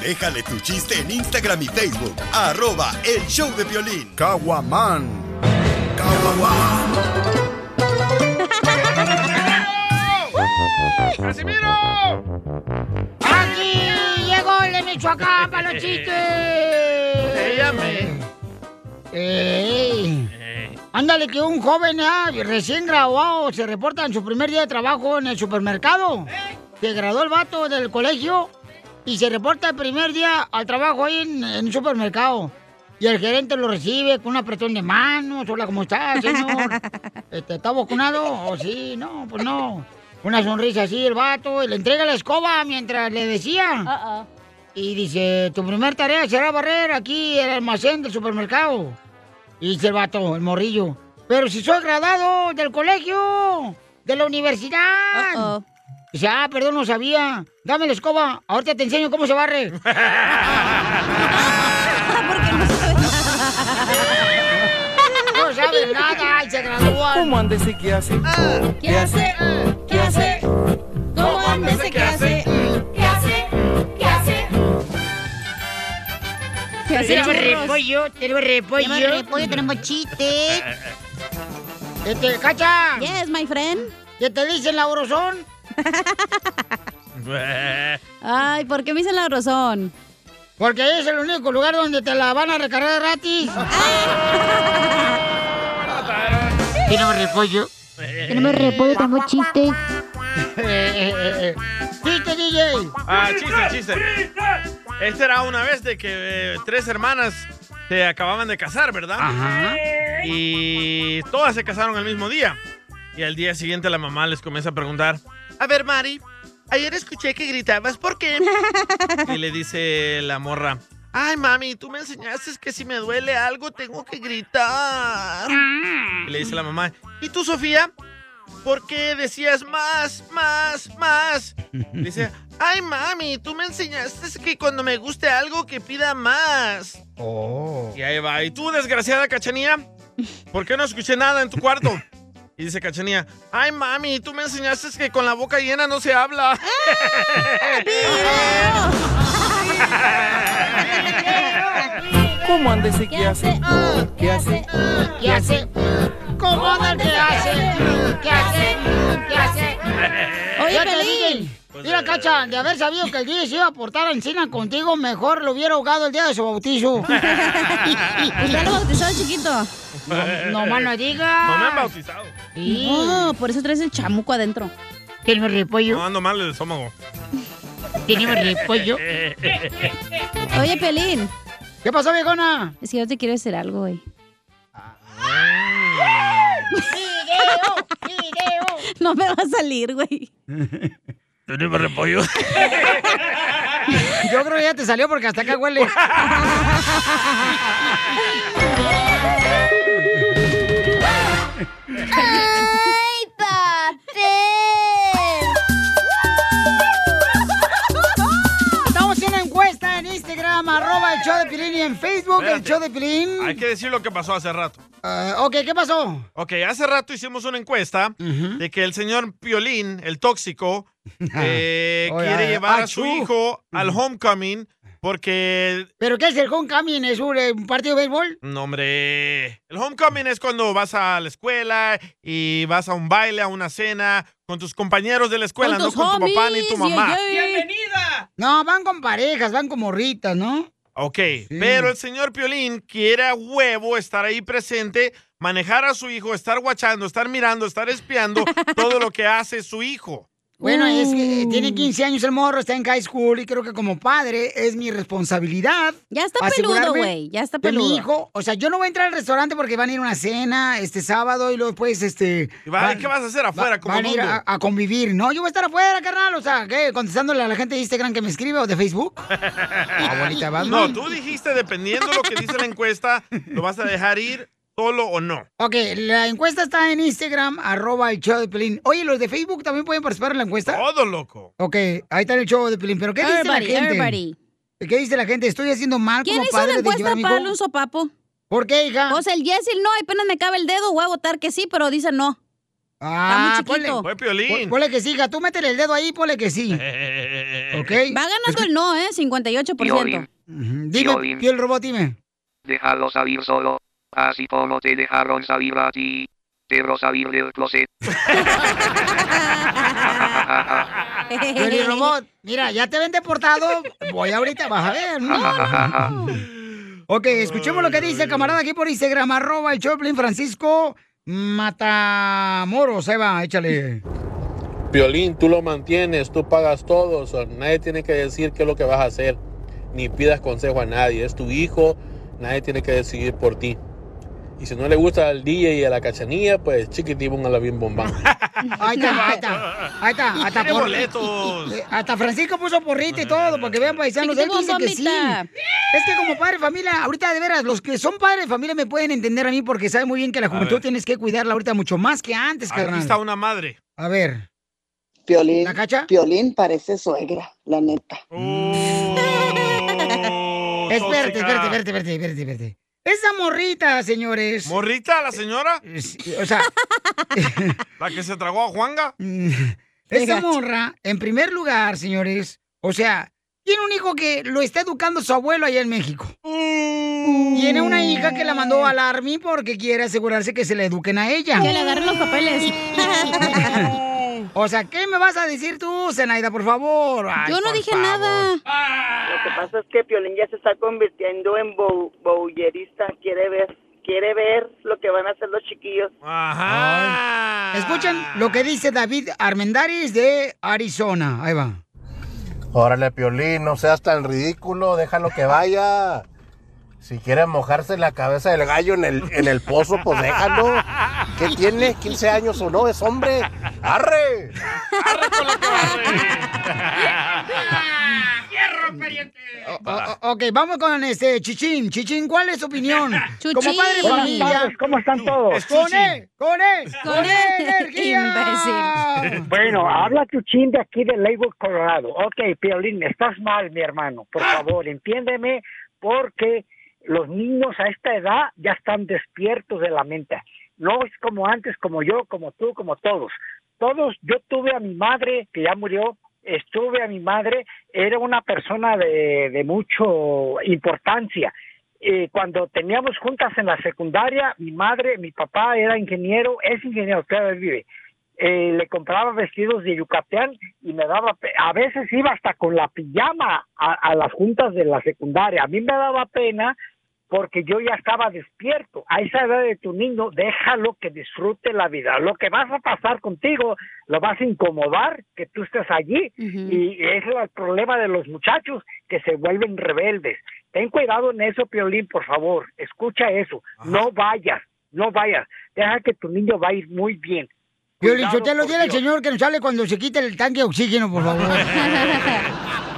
Déjale tu chiste en Instagram y Facebook. Arroba el show de violín. Caguaman. ¡Casimiro! ¡Aquí llegó el de Michoacán para los chistes! Ella me. ¡Ey! Eh, Ándale, que un joven ah, recién graduado se reporta en su primer día de trabajo en el supermercado. Se graduó el vato del colegio y se reporta el primer día al trabajo ahí en, en el supermercado. Y el gerente lo recibe con un apretón de manos. Hola, ¿cómo está, señor? *laughs* Este, ¿Está vacunado? ¿O sí? No, pues no. Una sonrisa así el vato y le entrega la escoba mientras le decía. Uh-oh. Y dice, tu primer tarea será barrer aquí el almacén del supermercado. Y dice el vato, el morrillo. Pero si soy graduado del colegio, de la universidad. Dice, ah, perdón, no sabía. Dame la escoba, ahorita te enseño cómo se barre. *laughs* Porque no sabe no sabe nada y se gradúan. ¿Cómo andes y qué hace? ¿Qué hace? ¿Qué hace? ¿Cómo anda ese qué hace? ¿Qué hace? ¿Qué hace? ¿Qué hace, Tenemos repollo, tenemos repollo. Tenemos repollo, tenemos chiste. Este, cacha. Yes, my friend. ¿Qué te dicen la orozón? Ay, ¿por qué me dicen la razón? Porque es el único lugar donde te la van a recargar gratis. *laughs* Tenemos repollo. Tenemos repollo, tenemos chiste. *laughs* ¡Chiste, DJ! Ah, chiste, chiste. Este era una vez de que eh, tres hermanas se acababan de casar, ¿verdad? Ajá. Y todas se casaron el mismo día. Y al día siguiente la mamá les comienza a preguntar, a ver, Mari, ayer escuché que gritabas, ¿por qué? y le dice la morra, ay, mami, tú me enseñaste que si me duele algo tengo que gritar. Y le dice la mamá, ¿y tú, Sofía? ¿Por qué decías más, más, más? Dice, ay, mami, tú me enseñaste que cuando me guste algo que pida más. Oh. Y ahí va. ¿Y tú, desgraciada cachanía? ¿Por qué no escuché nada en tu cuarto? Y dice Cachanía, ay mami, tú me enseñaste que con la boca llena no se habla. *laughs* ¿Cómo andes y qué hace? ¿Qué hace? ¿Qué hace? ¿Cómo anda el que hace? ¿Qué hace? ¿Qué hace? *laughs* Oye, Pelín. DJ, Mira, Cacha, de haber sabido que el DJ se iba a portar a encina contigo, mejor lo hubiera ahogado el día de su bautizo. *laughs* ¿Usted lo bautizó chiquito? No, no más no digas. No me han bautizado. Sí. No, por eso traes el chamuco adentro. Tenemos repollo. No ando mal del estómago. Tenemos repollo. Oye, Pelín, ¿Qué pasó, viejona? Es que yo te quiero decir algo, güey. ¡Video! ¡Video! No me va a salir, güey. Tenemos repollo. Yo creo que ya te salió porque hasta acá huele. *laughs* ¡Ay, papel! Estamos en una encuesta en Instagram, arroba el show de Pilín y en Facebook, el Espérate. show de Pilín. Hay que decir lo que pasó hace rato. Ah, ok, ¿qué pasó? Ok, hace rato hicimos una encuesta de que el señor Piolín, el tóxico, *laughs* eh, Oye, quiere ay, llevar a su achú. hijo al homecoming porque... ¿Pero qué es el homecoming? ¿Es un, eh, un partido de béisbol? No, hombre. El homecoming es cuando vas a la escuela y vas a un baile, a una cena con tus compañeros de la escuela, Con no con tu papá ni tu mamá. yay. No, van con parejas, van con morritas, ¿no? Ok, pero el señor Piolín quiere a huevo estar ahí presente, manejar a su hijo, estar guachando, estar mirando, estar espiando *laughs* todo lo que hace su hijo. Bueno, es que eh, tiene 15 años el morro, está en high school y creo que como padre es mi responsabilidad. Ya está peludo, güey, ya está De mi peludo. hijo, o sea, yo no voy a entrar al restaurante porque van a ir a una cena este sábado y luego después, este... ¿Y va- qué vas a hacer afuera, como Van a ir a, a convivir, ¿no? Yo voy a estar afuera, carnal, o sea, ¿qué? Contestándole a la gente de Instagram que me escribe o de Facebook. *laughs* Abuelita Batman. No, tú dijiste, dependiendo lo que dice la encuesta, lo vas a dejar ir solo o no. Ok, la encuesta está en Instagram, arroba el show de Pelín. Oye, ¿los de Facebook también pueden participar en la encuesta? Todo, loco. Ok, ahí está el show de Pelín. ¿Pero qué dice la gente? everybody. ¿Qué dice la gente? ¿Estoy haciendo mal ¿Quién como hizo padre la de encuesta llevar a mi para un sopapo? ¿Por qué, hija? Pues el yes y el no, apenas me cabe el dedo, voy a votar que sí, pero dice no. Ah, chiquito. Fue Piolín. Ponle que sí, hija. Tú métele el dedo ahí, ponle que sí. *laughs* ¿Ok? Va ganando el no, ¿eh? 58%. Piolín. Dime, Piolín. piel robot, dime. Déjalo salir solo, así como te dejaron salir a ti. Pero salir del closet. Piolín robot, mira, ya te ven deportado. Voy ahorita, vas a ver. No, no. Ok, escuchemos lo que dice el camarada aquí por Instagram, arroba el Choplin Francisco Matamoros. Ahí va, échale. Violín, tú lo mantienes, tú pagas todo, o sea, nadie tiene que decir qué es lo que vas a hacer, ni pidas consejo a nadie, es tu hijo, nadie tiene que decidir por ti. Y si no le gusta al DJ y a la cachanilla, pues chiquitín, a la bien bombán. *laughs* Ahí está, ahí está, ahí está. Hasta, por- boletos. Eh, hasta Francisco puso porrita y todo, para que vean paisanos. Él dice que sí. Es que como padre de familia, ahorita de veras, los que son padres de familia me pueden entender a mí porque saben muy bien que la juventud tienes que cuidarla ahorita mucho más que antes, Aquí carnal. está una madre. A ver. Piolín, ¿La cacha? Piolín parece suegra, la neta. *laughs* Espérate, espérate, espérate, espérate, espérate, espérate. Esa morrita, señores. ¿Morrita, la señora? O sea, *laughs* ¿La que se tragó a Juanga? *laughs* esa morra, en primer lugar, señores, o sea, tiene un hijo que lo está educando su abuelo allá en México. Tiene una hija que la mandó al Army porque quiere asegurarse que se le eduquen a ella. Que le agarren los papeles. *laughs* O sea, ¿qué me vas a decir tú, Zenaida, por favor? Ay, Yo no por dije favor. nada. Lo que pasa es que Piolín ya se está convirtiendo en bou- bowlerista, quiere ver, quiere ver lo que van a hacer los chiquillos. Ajá. Escuchen lo que dice David Armendáriz de Arizona. Ahí va. Órale, Piolín, no seas tan ridículo, déjalo que vaya. Si quiere mojarse la cabeza del gallo en el, en el pozo, pues déjalo. ¿Qué tiene? ¿15 años o no? Es hombre. ¡Arre! O- o- ok, vamos con este Chichín. Chichín, ¿cuál es tu opinión? Chuchín. Como padre de familia. ¿cómo están todos? Con él, con él, con él, energía. Bueno, habla Chuchín de aquí de Lakewood, Colorado. Ok, Piolín, estás mal, mi hermano. Por favor, entiéndeme, porque los niños a esta edad ya están despiertos de la mente. No es como antes, como yo, como tú, como todos. Todos, yo tuve a mi madre, que ya murió, estuve a mi madre, era una persona de, de mucho importancia. Eh, cuando teníamos juntas en la secundaria, mi madre, mi papá era ingeniero, es ingeniero, todavía vive. Eh, le compraba vestidos de yucatán y me daba, a veces iba hasta con la pijama a, a las juntas de la secundaria. A mí me daba pena porque yo ya estaba despierto. A esa edad de tu niño, déjalo que disfrute la vida. Lo que vas a pasar contigo, lo vas a incomodar que tú estés allí. Y ese es el problema de los muchachos que se vuelven rebeldes. ten cuidado en eso, Piolín, por favor. Escucha eso. No vayas, no vayas. Deja que tu niño va a ir muy bien. Piolín, yo te lo dile al señor que nos sale cuando se quite el tanque de oxígeno, por favor. *laughs*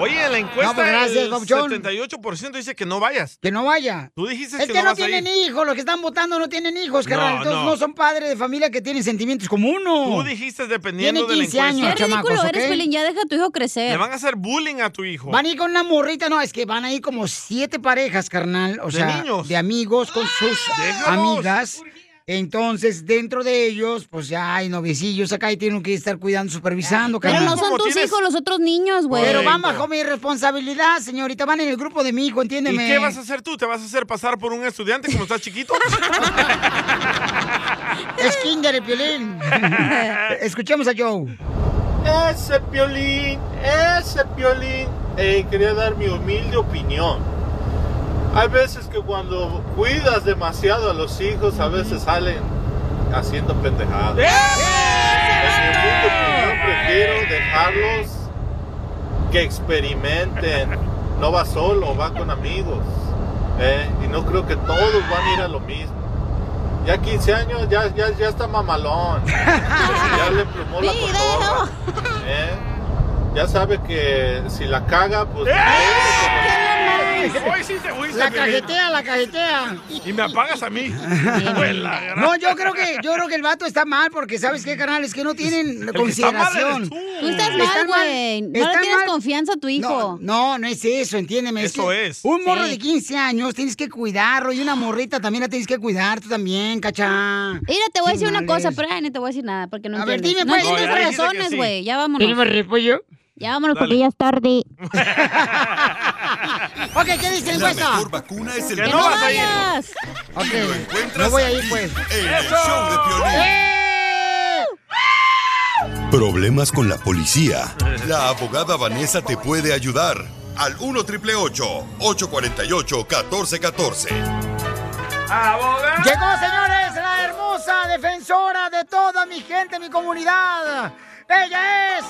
Oye, en la encuesta No, pues, gracias, el papuchón. 78% dice que no vayas. Que no vaya. Tú dijiste Es que, que no no vas a tienen ir. hijos, los que están votando no tienen hijos, No, carnal. Entonces no. no. son padres de familia que tienen sentimientos como uno. Tú dijiste dependiendo Tiene de la 15 encuesta. años, Qué ridículo eres, ¿ok? Pelín. Ya deja a tu hijo crecer. Le van a hacer bullying a tu hijo. Van a ir con una morrita, no, es que van a ir como siete parejas, carnal, o De sea, niños. de amigos con sus Déjalos. amigas. Entonces, dentro de ellos, pues ya hay noviecillos acá y tienen que estar cuidando, supervisando, Pero carnal. no son tus hijos los otros niños, güey. Pero van bajo mi responsabilidad, señorita, van en el grupo de mi hijo, ¿Y entiéndeme. qué vas a hacer tú? ¿Te vas a hacer pasar por un estudiante como estás chiquito? *laughs* Es kinder el piolín. *laughs* Escuchemos a Joe. Ese piolín, ese piolín. Quería dar mi humilde opinión. Hay veces que cuando cuidas demasiado a los hijos, a veces salen haciendo pendejadas. En mi humilde opinión, prefiero dejarlos que experimenten. No va solo, va con amigos. ¿eh? Y no creo que todos van a ir a lo mismo. Ya 15 años, ya, ya, ya está mamalón. *laughs* Ya le plumó la cotorra. ¿eh? Ya sabe que si la caga, pues... Hoy sí te fuiste, La cajetea, la cajetea. Y me apagas a mí. No, yo creo que yo creo que el vato está mal porque sabes qué, carnal, es que no tienen que está mal consideración. eres tú. Tú estás mal, güey. No le tienes mal. confianza a tu hijo. No, no, no es eso, entiéndeme. Eso que es. Un morro Sí. de 15 años tienes que cuidarlo y una morrita también la tienes que cuidar tú también, cacha. Mira, te voy a decir una cosa, pero ay, no te voy a decir nada porque no A ver, dime, no pues. entiendes razones, sí. güey. Ya vámonos. ¿Tienes repollo? Ya vámonos Dale. porque ya es tarde. *laughs* Ok, ¿qué dice la La encuesta? mejor vacuna es el Que ¡Que no vas a ir. Ok, no voy a ir pues. En el ¡Eso! show de Piolín. ¡Eh! Problemas con la policía. La abogada Vanessa te puede ayudar. Al 1 triple 848 1414. Abogado. Llegó, señores, la hermosa defensora de toda mi gente, mi comunidad. Ella es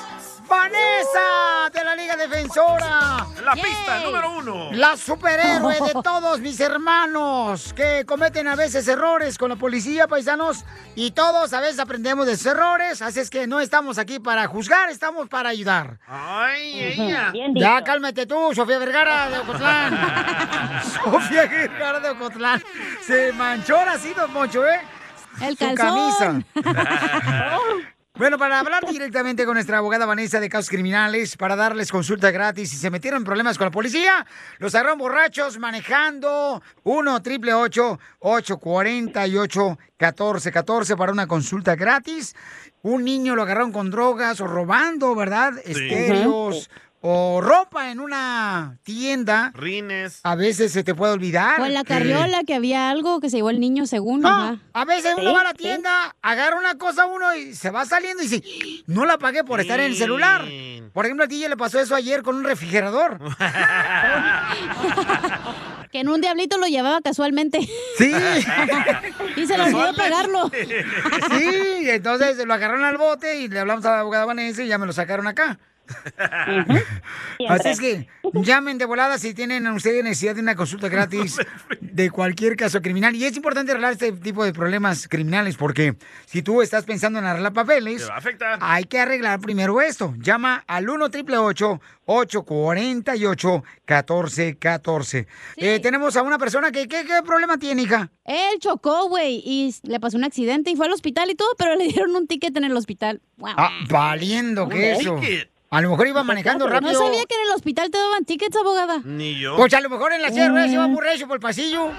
Vanessa de la Liga Defensora. La pista número uno. La superhéroe de *laughs* todos mis hermanos que cometen a veces errores con la policía, paisanos. Y todos a veces aprendemos de sus errores. Así es que no estamos aquí para juzgar, estamos para ayudar. Ay, ella. Bien dicho. Ya cálmate tú, Sofía Vergara de Ocotlán. *laughs* Sofía Vergara de Ocotlán. Se manchó así, don Moncho, ¿eh? El Su calzón. camisa. *laughs* Bueno, para hablar *laughs* directamente con nuestra abogada Vanessa de casos criminales, para darles consulta gratis si se metieron en problemas con la policía, los agarraron borrachos manejando 1 triple 848 1414 para una consulta gratis. Un niño lo agarraron con drogas o robando, ¿verdad? Estéreos o ropa en una tienda. Rines. A veces se te puede olvidar. O en la carriola que había algo que se llevó el niño según. No, ajá. a veces uno va a la tienda, agarra una cosa uno y se va saliendo y dice, no la pagué por estar en el celular. Por ejemplo, a ti ya le pasó eso ayer con un refrigerador. *laughs* Que en un diablito lo llevaba casualmente. Sí. *laughs* y se le olvidó pagarlo. Sí, entonces lo agarraron al bote y le hablamos a la abogada Vanessa y ya me lo sacaron acá. *laughs* Así es que llamen de volada si tienen ustedes necesidad de una consulta *laughs* gratis de cualquier caso criminal. Y es importante arreglar este tipo de problemas criminales porque si tú estás pensando en arreglar papeles, hay que arreglar primero esto. Llama al 1 888 848 1414 Eh, tenemos a una persona que, ¿qué, qué problema tiene, hija? Él chocó, güey, y le pasó un accidente y fue al hospital y todo, pero le dieron un ticket en el hospital. Wow. Ah, valiendo que eso. ticket. A lo mejor iba manejando rápido. No sabía que en el hospital te daban tickets, abogada. Ni yo. Pues a lo mejor en la de ruedas iba muy recio por el pasillo. *laughs*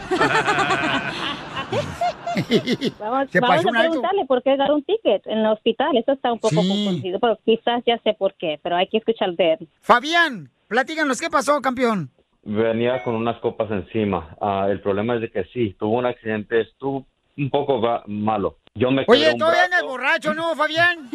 Vamos, Se vamos a preguntarle por qué dar un ticket en el hospital. Eso está un poco Sí. confundido, pero quizás ya sé por qué, pero hay que escuchar de él. Fabián, platícanos, ¿qué pasó, campeón? venía con unas copas encima. Ah, el problema es de que sí, tuvo un accidente, estuvo un poco va- malo. Yo me Oye, todavía andas borracho, ¿no, Fabián?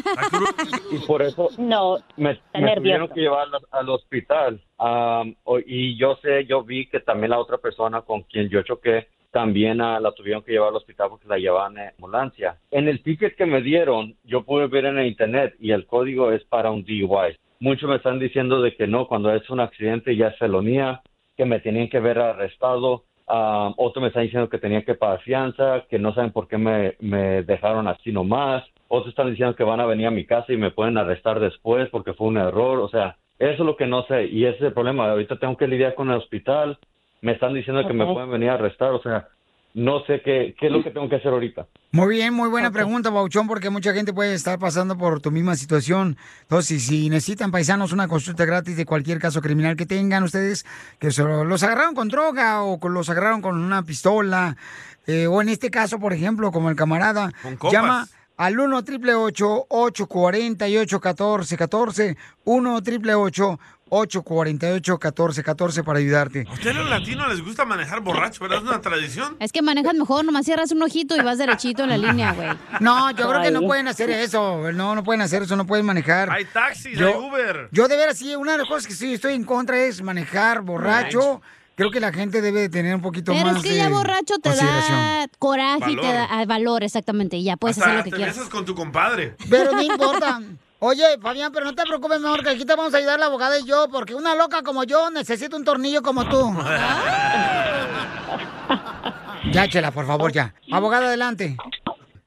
y por eso No, me, me tuvieron que llevar al, al hospital. O- y yo sé, yo vi que también la otra persona con quien yo choqué también ah, la tuvieron que llevar al hospital porque la llevaban en ambulancia. En el ticket que me dieron, yo pude ver en el internet y el código es para un DUI. Muchos me están diciendo de que no, cuando es un accidente ya es felonía. que me tenían que ver arrestado. Ah, otro me está diciendo que tenía que pagar fianza, que no saben por qué me, me dejaron así nomás. Otros están diciendo que van a venir a mi casa y me pueden arrestar después porque fue un error. O sea, eso es lo que no sé. Y ese es el problema. Ahorita tengo que lidiar con el hospital. Me están diciendo que me pueden venir a arrestar. O sea, no sé qué, qué es lo que tengo que hacer ahorita. Muy bien, muy buena pregunta, Bauchón, porque mucha gente puede estar pasando por tu misma situación. Entonces, si necesitan paisanos una consulta gratis de cualquier caso criminal que tengan ustedes, que se lo- los agarraron con droga o con- los agarraron con una pistola, eh, o en este caso, por ejemplo, como el camarada, llama al 1 888 848 1414 1 888 848 1414 para ayudarte. ¿A ustedes los latinos les gusta manejar borracho, verdad? Es una tradición. Es que manejas mejor, nomás cierras un ojito y vas derechito en la línea, güey. No, yo creo que no pueden hacer eso. No, no pueden hacer eso, no pueden manejar. Hay taxis, Yo- hay Uber. Yo de veras, sí, una de las cosas que sí estoy en contra es manejar borracho. Creo que la gente debe de tener un poquito Pero más es que de ya borracho te consideración. da coraje y te da valor, exactamente. Y ya puedes hacer lo que te quieras. besas con tu compadre. Pero no importa. *laughs* Oye, Fabián, pero no te preocupes, mejor que aquí te vamos a ayudar la abogada y yo, porque una loca como yo necesita un tornillo como tú. *laughs* ya, Chela, por favor, ya. Abogada, adelante.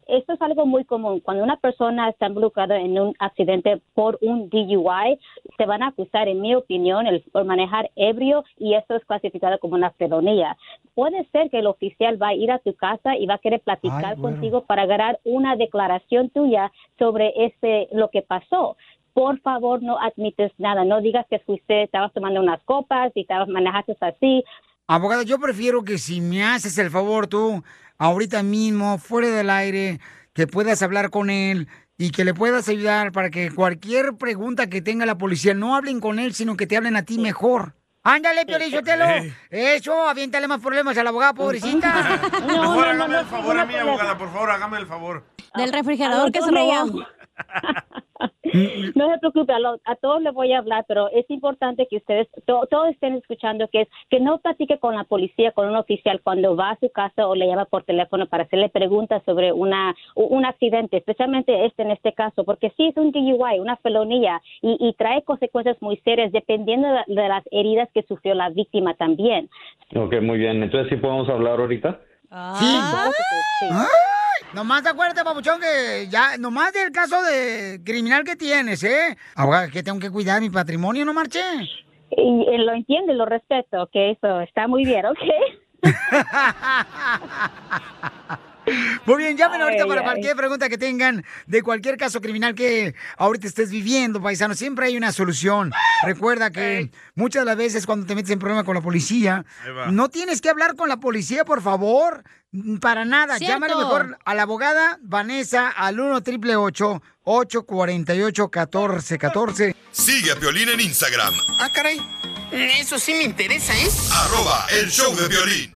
Esto es algo muy común. Cuando una persona está involucrada en un accidente por un DUI, te van a acusar, en mi opinión, el, por manejar ebrio y esto es clasificado como una felonía. Puede ser que el oficial va a ir a tu casa y va a querer platicar Ay, bueno. contigo para agarrar una declaración tuya sobre este lo que pasó. Por favor, no admites nada. No digas que fuiste, estabas tomando unas copas y estabas manejaste así. Abogada, yo prefiero que si me haces el favor tú, ahorita mismo, fuera del aire, que puedas hablar con él y que le puedas ayudar para que cualquier pregunta que tenga la policía no hablen con él, sino que te hablen a ti mejor. Ándale, Piolín Sotelo. Ey. Eso, aviéntale más problemas a la abogada, pobrecita. *laughs* Mejor hágame el favor a mí, abogada, por favor, hágame el favor. Del refrigerador que se me robó. *laughs* llamo. No se preocupe, a, lo- a todos les voy a hablar, pero es importante que ustedes to- todos estén escuchando que es que no platique con la policía, con un oficial cuando va a su casa o le llama por teléfono para hacerle preguntas sobre una un accidente, especialmente este en este caso, porque sí es un DUI, una felonía y, y trae consecuencias muy serias dependiendo de, de las heridas que sufrió la víctima también. Ok, muy bien. Entonces, ¿sí podemos hablar ahorita? Sí. Ay, nomás acuérdate, papuchón, que ya, nomás del caso de criminal que tienes, ¿eh? Abogada, que tengo que cuidar mi patrimonio, no marché. Y, eh, lo entiendo y lo respeto, que eso está muy bien, ¿ok? *laughs* Muy bien, llamen ahorita Ay, para ay. cualquier pregunta que tengan de cualquier caso criminal que ahorita estés viviendo, paisano. Siempre hay una solución. Recuerda que muchas de las veces cuando te metes en problema con la policía, no tienes que hablar con la policía, por favor. Para nada. Cierto. Llámale mejor a la abogada Vanessa al 1 888 848 1414 Sigue a Piolín en Instagram, Ah, caray. Eso sí me interesa, ¿eh? arroba el show de violín.